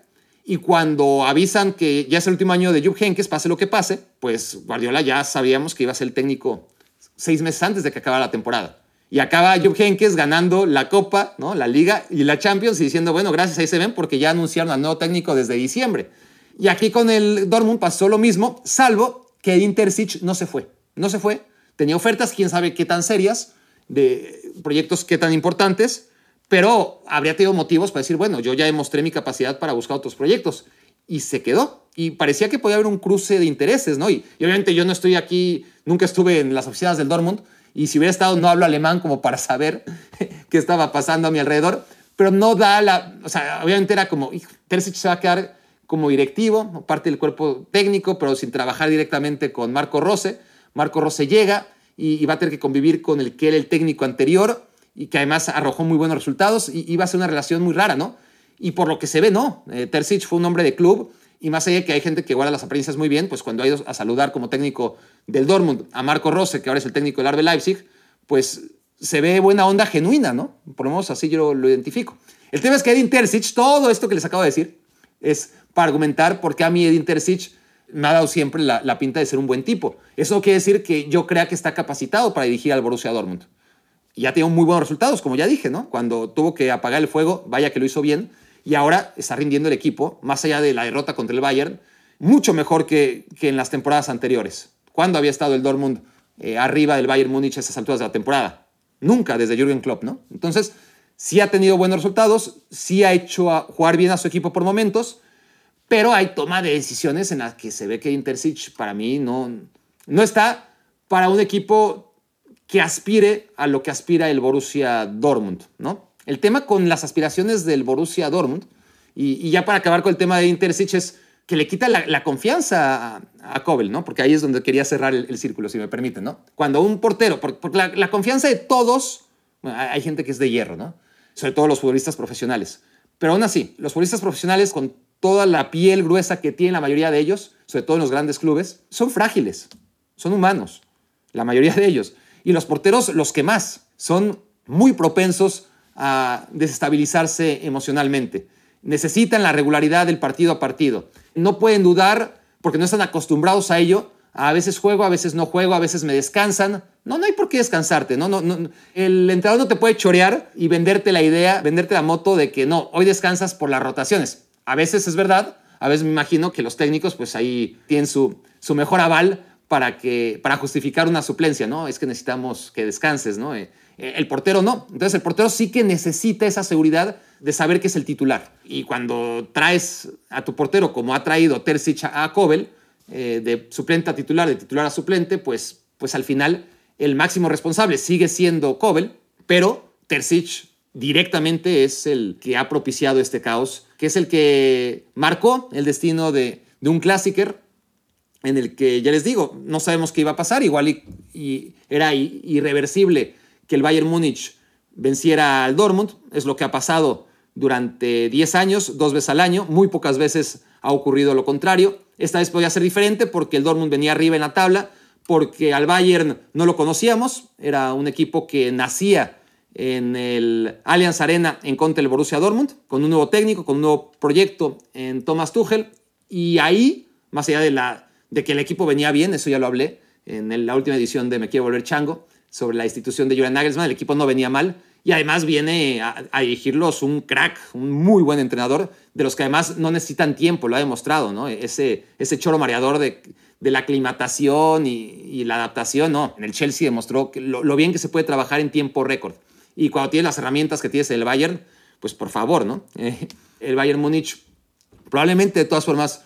y cuando avisan que ya es el último año de Jupp Heynckes, pase lo que pase, pues Guardiola ya sabíamos que iba a ser el técnico seis meses antes de que acabara la temporada. Y acaba Jupp Heynckes ganando la Copa, ¿no? la Liga y la Champions y diciendo, bueno, gracias, ahí se ven porque ya anunciaron al nuevo técnico desde diciembre. Y aquí con el Dortmund pasó lo mismo, salvo que Intercich no se fue. No se fue. Tenía ofertas, quién sabe qué tan serias, de proyectos qué tan importantes, pero habría tenido motivos para decir, bueno, yo ya demostré mi capacidad para buscar otros proyectos. Y se quedó. Y parecía que podía haber un cruce de intereses, ¿no? Y, obviamente yo no estoy aquí, nunca estuve en las oficinas del Dortmund. Y si hubiera estado, no hablo alemán como para saber qué estaba pasando a mi alrededor. Pero no da la. O sea, obviamente era como, Terzic se va a quedar como directivo, parte del cuerpo técnico, pero sin trabajar directamente con Marco Rose. Marco Rose llega y, y va a tener que convivir con el que era el técnico anterior y que además arrojó muy buenos resultados y iba a ser una relación muy rara, ¿no? Y por lo que se ve, no. Eh, fue un hombre de club y más allá de que hay gente que guarda las apariencias muy bien, pues cuando ha ido a saludar como técnico del Dortmund a Marco Rose, que ahora es el técnico del Arbe Leipzig, pues se ve buena onda genuina, ¿no? Por lo menos así yo lo identifico. El tema es que Edin Terzic, todo esto que les acabo de decir, es para argumentar por qué a mí Edin Terzic me ha dado siempre la, la pinta de ser un buen tipo. Eso quiere decir que yo crea que está capacitado para dirigir al Borussia Dortmund. Y ya tiene muy buenos resultados, como ya dije, ¿no? Cuando tuvo que apagar el fuego, vaya que lo hizo bien. Y ahora está rindiendo el equipo, más allá de la derrota contra el Bayern, mucho mejor que, que en las temporadas anteriores. ¿Cuándo había estado el Dortmund eh, arriba del Bayern Múnich a esas alturas de la temporada? Nunca, desde Jürgen Klopp, ¿no? Entonces, sí ha tenido buenos resultados, sí ha hecho jugar bien a su equipo por momentos, pero hay toma de decisiones en las que se ve que Intercic para mí no, no está para un equipo que aspire a lo que aspira el Borussia Dortmund, ¿no? El tema con las aspiraciones del Borussia Dortmund, y, ya para acabar con el tema de Intercic, es que le quita la, confianza a, a, Kobel, ¿no? Porque ahí es donde quería cerrar el, círculo, si me permiten, ¿no? Cuando un portero, porque, la, la, confianza de todos, hay gente que es de hierro, ¿no? Sobre todo los futbolistas profesionales. Pero aún así, los futbolistas profesionales, con toda la piel gruesa que tienen la mayoría de ellos, sobre todo en los grandes clubes, son frágiles, son humanos, la mayoría de ellos. Y los porteros, los que más, son muy propensos a desestabilizarse emocionalmente. Necesitan la regularidad del partido a partido. No pueden dudar, porque no están acostumbrados a ello. A veces juego, a veces no juego, a veces me descansan. No, no hay por qué descansarte. No, no. El entrenador no te puede chorear y venderte la idea, venderte la moto de que no, hoy descansas por las rotaciones. A veces es verdad, a veces me imagino que los técnicos pues ahí tienen su, su mejor aval para, que, para justificar una suplencia, ¿no? Es que necesitamos que descanses, ¿no? Eh, el portero no. Entonces el portero sí que necesita esa seguridad de saber que es el titular. Y cuando traes a tu portero, como ha traído Terzic a Kobel, eh, de suplente a titular, de titular a suplente, pues, pues al final el máximo responsable sigue siendo Kobel, pero Terzic directamente es el que ha propiciado este caos, que es el que marcó el destino de, de un clásiker en el que, ya les digo, no sabemos qué iba a pasar, igual y, era irreversible que el Bayern Múnich venciera al Dortmund, es lo que ha pasado durante 10 años, dos veces al año, muy pocas veces ha ocurrido lo contrario. Esta vez podía ser diferente porque el Dortmund venía arriba en la tabla, porque al Bayern no lo conocíamos, era un equipo que nacía en el Allianz Arena en contra del Borussia Dortmund, con un nuevo técnico, con un nuevo proyecto en Thomas Tuchel, y ahí, más allá de la de que el equipo venía bien, eso ya lo hablé en la última edición de Me Quiero Volver Chango, sobre la institución de Julian Nagelsmann, el equipo no venía mal y además viene a, dirigirlos un crack, un muy buen entrenador, de los que además no necesitan tiempo, lo ha demostrado, ¿no? Ese, ese choro mareador de, de la aclimatación y, la adaptación, ¿no? En el Chelsea demostró que lo, bien que se puede trabajar en tiempo récord. Y cuando tienes las herramientas que tienes el Bayern, pues por favor, ¿no? el Bayern Múnich probablemente de todas formas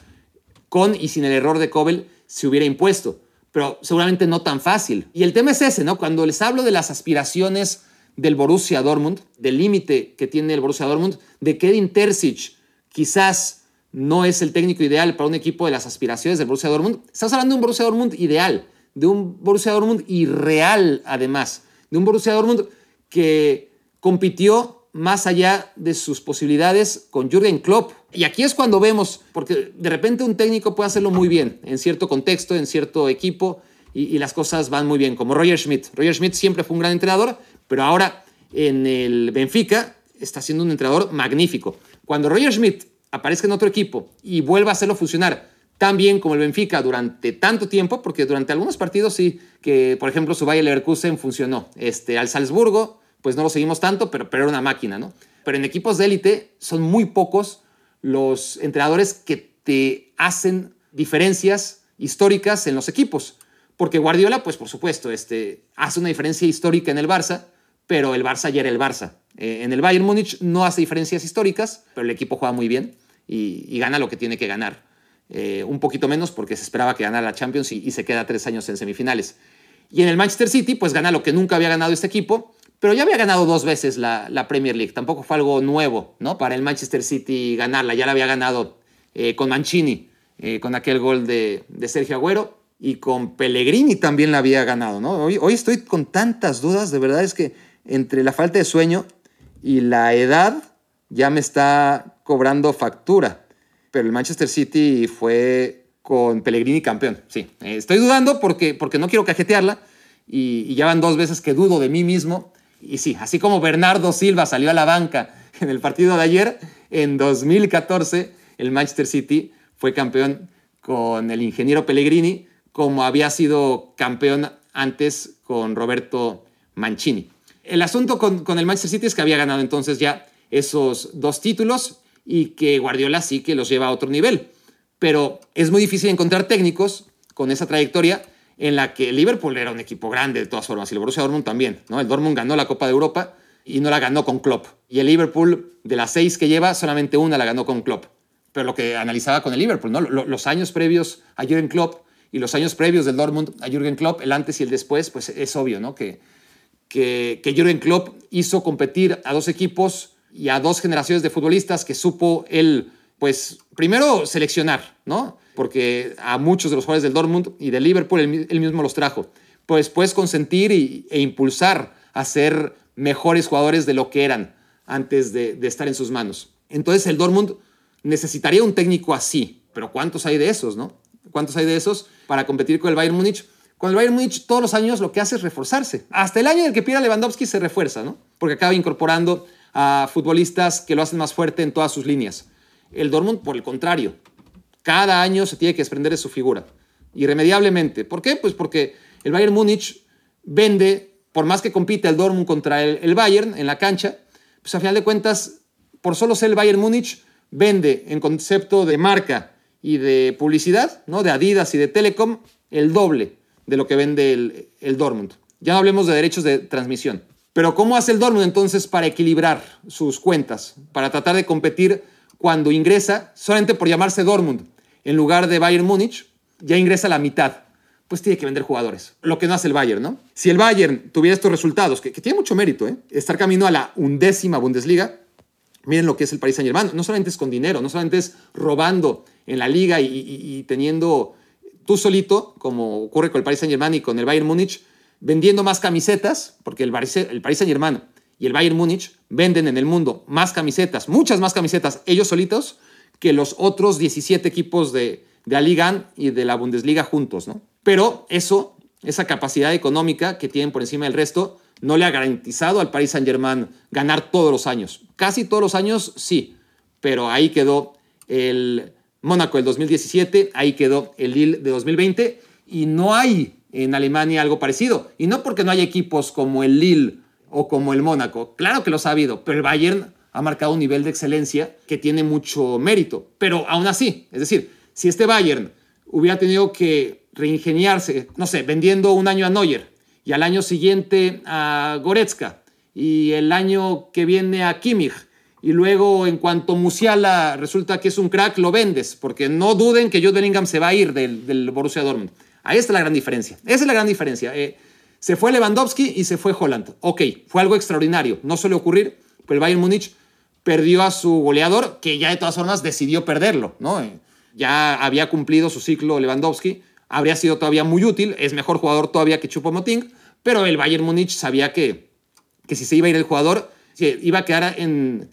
con y sin el error de Kobel se hubiera impuesto, pero seguramente no tan fácil. Y el tema es ese, ¿no? Cuando les hablo de las aspiraciones del Borussia Dortmund, del límite que tiene el Borussia Dortmund, de que Edin Terzic quizás no es el técnico ideal para un equipo de las aspiraciones del Borussia Dortmund, estás hablando de un Borussia Dortmund ideal, de un Borussia Dortmund irreal además, de un Borussia Dortmund que compitió más allá de sus posibilidades con Jürgen Klopp. Y aquí es cuando vemos, porque de repente un técnico puede hacerlo muy bien en cierto contexto, en cierto equipo, y, las cosas van muy bien, como Roger Schmidt. Roger Schmidt siempre fue un gran entrenador, pero ahora en el Benfica está siendo un entrenador magnífico. Cuando Roger Schmidt aparezca en otro equipo y vuelva a hacerlo funcionar tan bien como el Benfica durante tanto tiempo, porque durante algunos partidos sí, que por ejemplo su Bayer Leverkusen funcionó. Este, al Salzburgo pues no lo seguimos tanto, pero, pero era una máquina, ¿no? Pero en equipos de élite son muy pocos los entrenadores que te hacen diferencias históricas en los equipos. Porque Guardiola, pues por supuesto, este, hace una diferencia histórica en el Barça, pero el Barça ya era el Barça. Eh, en el Bayern Múnich no hace diferencias históricas, pero el equipo juega muy bien y, gana lo que tiene que ganar. Eh, un poquito menos porque se esperaba que ganara la Champions y, y, se queda tres años en semifinales. Y en el Manchester City, pues gana lo que nunca había ganado este equipo, pero ya había ganado dos veces la, Premier League. Tampoco fue algo nuevo, ¿no? Para el Manchester City ganarla. Ya la había ganado eh, con Mancini, eh, con aquel gol de, Sergio Agüero. Y con Pellegrini también la había ganado, ¿no? Hoy, estoy con tantas dudas, de verdad es que entre la falta de sueño y la edad ya me está cobrando factura. Pero el Manchester City fue con Pellegrini campeón, sí. Eh, estoy dudando porque, porque no quiero cajetearla y ya van dos veces que dudo de mí mismo. Y sí, así como Bernardo Silva salió a la banca en el partido de ayer, en 2014 el Manchester City fue campeón con el ingeniero Pellegrini, como había sido campeón antes con Roberto Mancini. El asunto con, con, el Manchester City es que había ganado entonces ya esos dos títulos y que Guardiola sí que los lleva a otro nivel. Pero es muy difícil encontrar técnicos con esa trayectoria en la que Liverpool era un equipo grande de todas formas y el Borussia Dortmund también. ¿no? El Dortmund ganó la Copa de Europa y no la ganó con Klopp. Y el Liverpool, de las seis que lleva, solamente una la ganó con Klopp. Pero lo que analizaba con el Liverpool, ¿no? los años previos a Jürgen Klopp y los años previos del Dortmund a Jürgen Klopp, el antes y el después, pues es obvio, ¿no? Que, que, que Jürgen Klopp hizo competir a dos equipos y a dos generaciones de futbolistas que supo él, pues, primero seleccionar, ¿no? Porque a muchos de los jugadores del Dortmund y del Liverpool él, mismo los trajo. Pues después consentir e impulsar a ser mejores jugadores de lo que eran antes de, estar en sus manos. Entonces el Dortmund necesitaría un técnico así, pero ¿cuántos hay de esos, no? ¿Cuántos hay de esos para competir con el Bayern Múnich? Con el Bayern Múnich todos los años lo que hace es reforzarse. Hasta el año en el que pida Lewandowski se refuerza, ¿no? Porque acaba incorporando a futbolistas que lo hacen más fuerte en todas sus líneas. El Dortmund, por el contrario, cada año se tiene que desprender de su figura, irremediablemente. ¿Por qué? Pues porque el Bayern Múnich vende, por más que compite el Dortmund contra el, Bayern en la cancha, pues a final de cuentas, por solo ser el Bayern Múnich, vende en concepto de marca y de publicidad, ¿no? de Adidas y de Telecom, el doble de lo que vende el, el Dortmund. Ya no hablemos de derechos de transmisión. Pero ¿cómo hace el Dortmund entonces para equilibrar sus cuentas? Para tratar de competir cuando ingresa, solamente por llamarse Dortmund, en lugar de Bayern Múnich, ya ingresa la mitad. Pues tiene que vender jugadores. Lo que no hace el Bayern, ¿no? Si el Bayern tuviera estos resultados, que, que tiene mucho mérito, ¿eh? estar camino a la undécima Bundesliga, miren lo que es el Paris Saint Germain. No solamente es con dinero, no solamente es robando en la liga y, y, y teniendo tú solito, como ocurre con el Paris Saint Germain y con el Bayern Múnich, vendiendo más camisetas, porque el Paris, el Paris Saint Germain y el Bayern Múnich venden en el mundo más camisetas, muchas más camisetas ellos solitos, que los otros 17 equipos de, de la Liga y de la Bundesliga juntos, ¿no? Pero eso, esa capacidad económica que tienen por encima del resto, no le ha garantizado al Paris Saint Germain ganar todos los años. Casi todos los años, sí, pero ahí quedó el Mónaco del 2017, ahí quedó el Lille de 2020 y no hay en Alemania algo parecido. Y no porque no haya equipos como el Lille o como el Mónaco, claro que los ha habido, pero el Bayern ha marcado un nivel de excelencia que tiene mucho mérito. Pero aún así, es decir, si este Bayern hubiera tenido que reingeniarse, no sé, vendiendo un año a Neuer y al año siguiente a Goretzka y el año que viene a Kimmich y luego en cuanto Musiala resulta que es un crack, lo vendes, porque no duden que Jude Bellingham se va a ir del, del Borussia Dortmund. Ahí está la gran diferencia. Esa es la gran diferencia. Eh, se fue Lewandowski y se fue Holland. Ok, fue algo extraordinario. No suele ocurrir, pero el Bayern Múnich perdió a su goleador, que ya de todas formas decidió perderlo. ¿no? Eh, ya había cumplido su ciclo Lewandowski. Habría sido todavía muy útil. Es mejor jugador todavía que Chupomoting. Pero el Bayern Múnich sabía que, que si se iba a ir el jugador, si iba a quedar en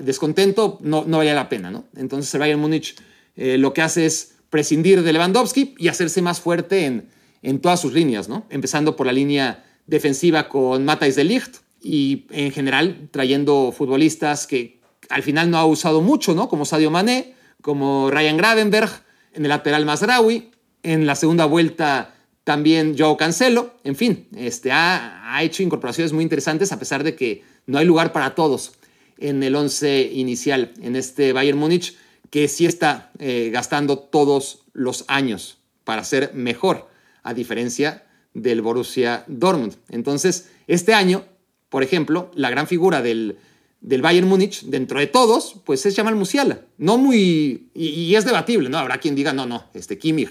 descontento, no, no valía la pena. ¿no? Entonces el Bayern Múnich eh, lo que hace es prescindir de Lewandowski y hacerse más fuerte en, en todas sus líneas, ¿no? Empezando por la línea defensiva con Matthijs de Ligt y en general trayendo futbolistas que al final no ha usado mucho, ¿no? Como Sadio Mané, como Ryan Gravenberg, en el lateral Masraoui, en la segunda vuelta también Joao Cancelo, en fin, este, ha, hecho incorporaciones muy interesantes a pesar de que no hay lugar para todos en el once inicial en este Bayern Múnich que sí está eh, gastando todos los años para ser mejor, a diferencia del Borussia Dortmund. Entonces, este año, por ejemplo, la gran figura del, del Bayern Múnich, dentro de todos, pues es Jamal Musiala. No muy... Y, es debatible, ¿no? Habrá quien diga, no, no, este Kimmich,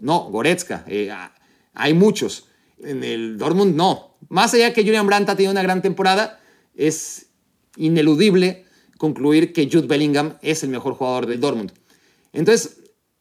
no, Goretzka, eh, hay muchos. En el Dortmund, no. Más allá que Julian Brandt ha tenido una gran temporada, es ineludible concluir que Jude Bellingham es el mejor jugador del Dortmund. Entonces,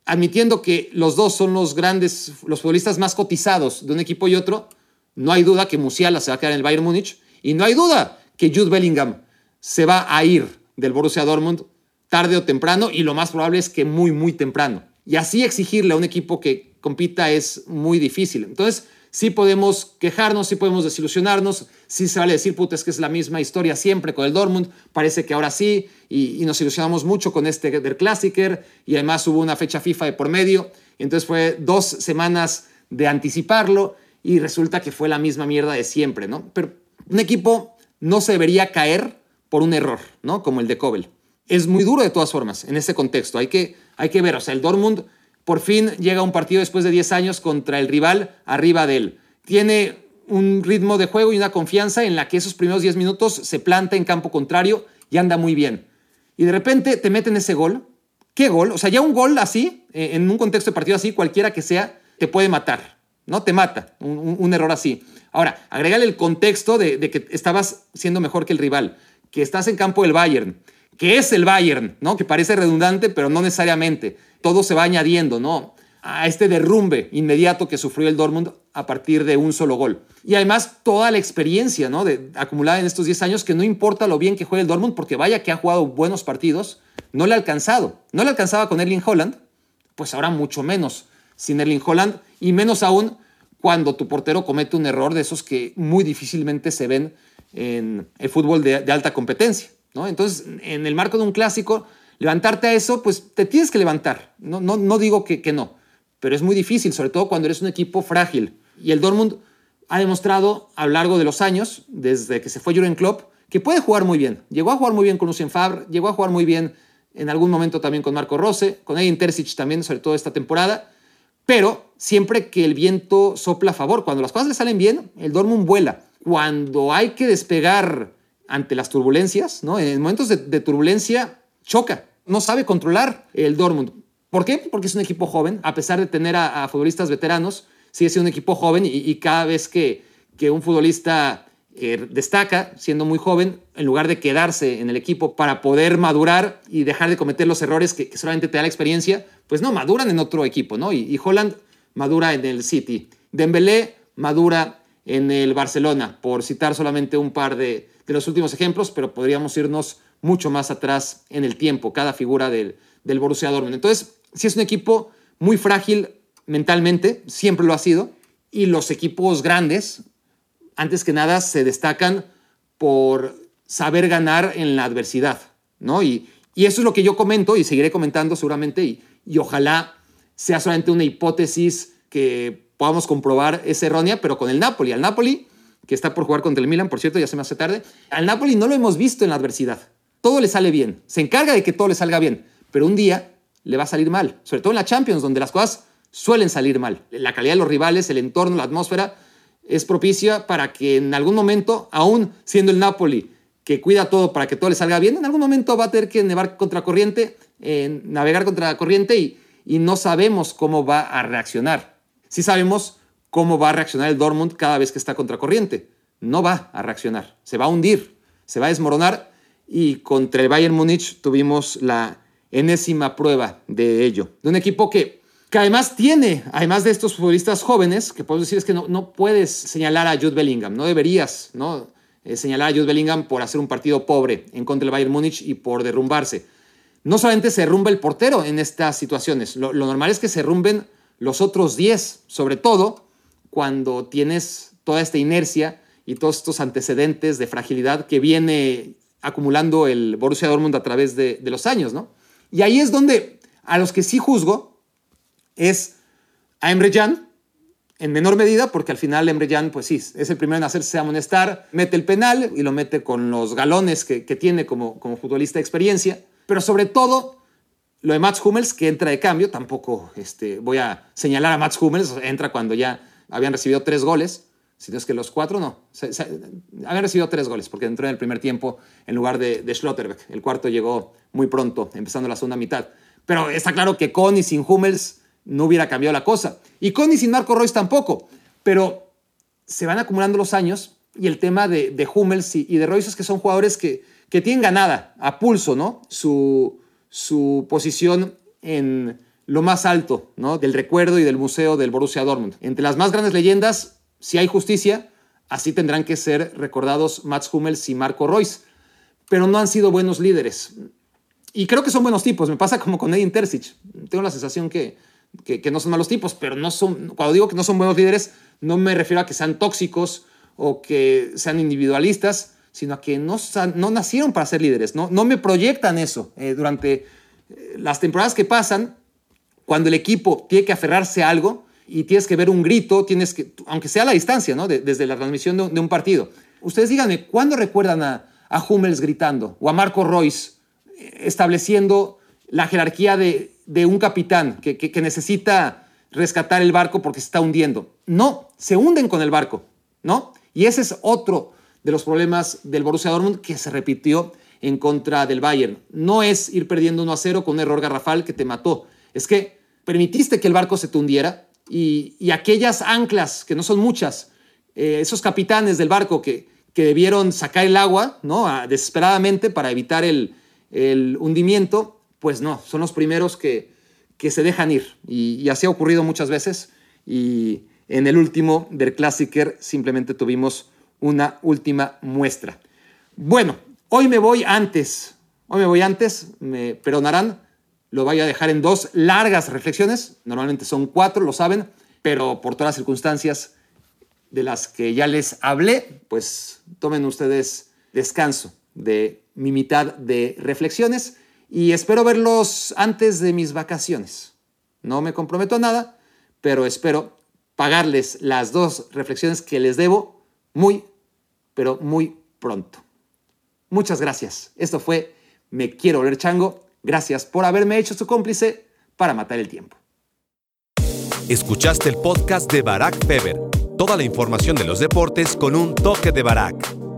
admitiendo que los dos son los grandes, los futbolistas más cotizados de un equipo y otro, no hay duda que Musiala se va a quedar en el Bayern Múnich Y no hay duda que Jude Bellingham se va a ir del Borussia Dortmund tarde o temprano y lo más probable es que muy, muy temprano. Y así exigirle a un equipo que compita es muy difícil. Entonces, sí podemos quejarnos, sí podemos desilusionarnos, sí se vale decir, puta, es que es la misma historia siempre con el Dortmund, parece que ahora sí, y, nos ilusionamos mucho con este del Klassiker, y además hubo una fecha FIFA de por medio, entonces fue dos semanas de anticiparlo, y resulta que fue la misma mierda de siempre, ¿no? Pero un equipo no se debería caer por un error, ¿no? Como el de Kobel. Es muy duro de todas formas en ese contexto, hay que, hay que ver, o sea, el Dortmund por fin llega un partido después de 10 años contra el rival arriba de él. Tiene un ritmo de juego y una confianza en la que esos primeros 10 minutos se planta en campo contrario y anda muy bien. Y de repente te meten ese gol. ¿Qué gol? O sea, ya un gol así, eh, en un contexto de partido así, cualquiera que sea, te puede matar. ¿No? Te mata un, error así. Ahora, agrégale el contexto de que estabas siendo mejor que el rival, que estás en campo del Bayern, que es el Bayern, ¿no? Que parece redundante, pero no necesariamente todo se va añadiendo, ¿no? A este derrumbe inmediato que sufrió el Dortmund a partir de un solo gol. Y además toda la experiencia, ¿no? Acumulada en estos 10 años, que no importa lo bien que juegue el Dortmund, porque vaya que ha jugado buenos partidos, no le ha alcanzado. No le alcanzaba con Erling Holland, pues ahora mucho menos sin Erling Holland, y menos aún cuando tu portero comete un error de esos que muy difícilmente se ven en el fútbol de alta competencia. ¿No? Entonces, en el marco de un clásico, levantarte a eso, pues te tienes que levantar. No, no, no digo que, no, pero es muy difícil, sobre todo cuando eres un equipo frágil. Y el Dortmund ha demostrado a lo largo de los años, desde que se fue Jurgen Klopp, que puede jugar muy bien. Llegó a jugar muy bien con Lucien Favre, llegó a jugar muy bien en algún momento también con Marco Rose, con Edin Terzic también, sobre todo esta temporada. Pero siempre que el viento sopla a favor, cuando las cosas le salen bien, el Dortmund vuela. Cuando hay que despegar ante las turbulencias, ¿no? En momentos de, turbulencia, choca no sabe controlar el Dortmund. ¿Por qué? Porque es un equipo joven, a pesar de tener a, futbolistas veteranos, sigue siendo un equipo joven y, cada vez que, que, un futbolista eh, destaca, siendo muy joven, en lugar de quedarse en el equipo para poder madurar y dejar de cometer los errores que, solamente te da la experiencia, pues no, maduran en otro equipo, ¿no? Y, y Holland madura en el City, Dembélé madura en el Barcelona, por citar solamente un par de, de los últimos ejemplos, pero podríamos irnos mucho más atrás en el tiempo, cada figura del, del Borussia Dortmund. Entonces, sí es un equipo muy frágil mentalmente, siempre lo ha sido, y los equipos grandes, antes que nada, se destacan por saber ganar en la adversidad, ¿no? Y, y eso es lo que yo comento y seguiré comentando seguramente, y, y ojalá sea solamente una hipótesis que podamos comprobar es errónea, pero con el Napoli. Al Napoli, que está por jugar contra el Milan, por cierto, ya se me hace tarde, al Napoli no lo hemos visto en la adversidad todo le sale bien, se encarga de que todo le salga bien, pero un día le va a salir mal, sobre todo en la Champions, donde las cosas suelen salir mal. La calidad de los rivales, el entorno, la atmósfera es propicia para que en algún momento, aún siendo el Napoli, que cuida todo para que todo le salga bien, en algún momento va a tener que nevar contra corriente, eh, navegar contra corriente y, y no sabemos cómo va a reaccionar. Sí sabemos cómo va a reaccionar el Dortmund cada vez que está contra corriente. No va a reaccionar, se va a hundir, se va a desmoronar y contra el Bayern Múnich tuvimos la enésima prueba de ello. De un equipo que, que además tiene, además de estos futbolistas jóvenes, que podemos decir es que no, no puedes señalar a Jude Bellingham, no deberías ¿no? Eh, señalar a Jude Bellingham por hacer un partido pobre en contra del Bayern Múnich y por derrumbarse. No solamente se derrumba el portero en estas situaciones, lo, lo normal es que se derrumben los otros 10, sobre todo cuando tienes toda esta inercia y todos estos antecedentes de fragilidad que viene acumulando el Borussia Dortmund a través de, los años, ¿no? Y ahí es donde a los que sí juzgo es a Emre Can, en menor medida, porque al final Emre Can, pues sí, es el primero en hacerse amonestar, mete el penal y lo mete con los galones que, tiene como, como futbolista de experiencia, pero sobre todo lo de Mats Hummels, que entra de cambio, tampoco este, voy a señalar a Mats Hummels, entra cuando ya habían recibido tres goles, si no es que los cuatro no. habían recibido tres goles porque entró en el primer tiempo en lugar de, de Schlotterbeck. El cuarto llegó muy pronto, empezando la segunda mitad. Pero está claro que con sin Hummels no hubiera cambiado la cosa. Y con sin Marco Royce tampoco. Pero se van acumulando los años y el tema de, de Hummels y, de Royce es que son jugadores que, que tienen ganada a pulso ¿no? su, su posición en lo más alto ¿no? del recuerdo y del museo del Borussia Dortmund. Entre las más grandes leyendas si hay justicia, así tendrán que ser recordados Mats Hummels y Marco Royce, pero no han sido buenos líderes. Y creo que son buenos tipos, me pasa como con Edin Terzic. Tengo la sensación que, que, no son malos tipos, pero no son, cuando digo que no son buenos líderes, no me refiero a que sean tóxicos o que sean individualistas, sino a que no, no nacieron para ser líderes, no, no me proyectan eso. Eh, durante eh, las temporadas que pasan, cuando el equipo tiene que aferrarse a algo y tienes que ver un grito, tienes que, aunque sea a la distancia, ¿no? desde la transmisión de, un partido. Ustedes díganme, ¿cuándo recuerdan a, Hummels gritando o a Marco Royce eh, estableciendo la jerarquía de, un capitán que, que, necesita rescatar el barco porque se está hundiendo. No, se hunden con el barco, ¿no? Y ese es otro de los problemas del Borussia Dortmund que se repitió en contra del Bayern. No es ir perdiendo 1 a 0 con un error garrafal que te mató. Es que permitiste que el barco se te hundiera y, y aquellas anclas, que no son muchas, eh, esos capitanes del barco que, que debieron sacar el agua, ¿no? desesperadamente para evitar el, el hundimiento, pues no, son los primeros que, que se dejan ir. Y, así ha ocurrido muchas veces. Y en el último del Klassiker simplemente tuvimos una última muestra. Bueno, hoy me voy antes. Hoy me voy antes, me perdonarán. Lo voy a dejar en dos largas reflexiones. Normalmente son cuatro, lo saben, pero por todas las circunstancias de las que ya les hablé, pues tomen ustedes descanso de mi mitad de reflexiones y espero verlos antes de mis vacaciones. No me comprometo a nada, pero espero pagarles las dos reflexiones que les debo muy, pero muy pronto. Muchas gracias. Esto fue Me Quiero Volver Chango. Gracias por haberme hecho su cómplice para matar el tiempo. Escuchaste el podcast de Barack Feber. Toda la información de los deportes con un toque de Barack.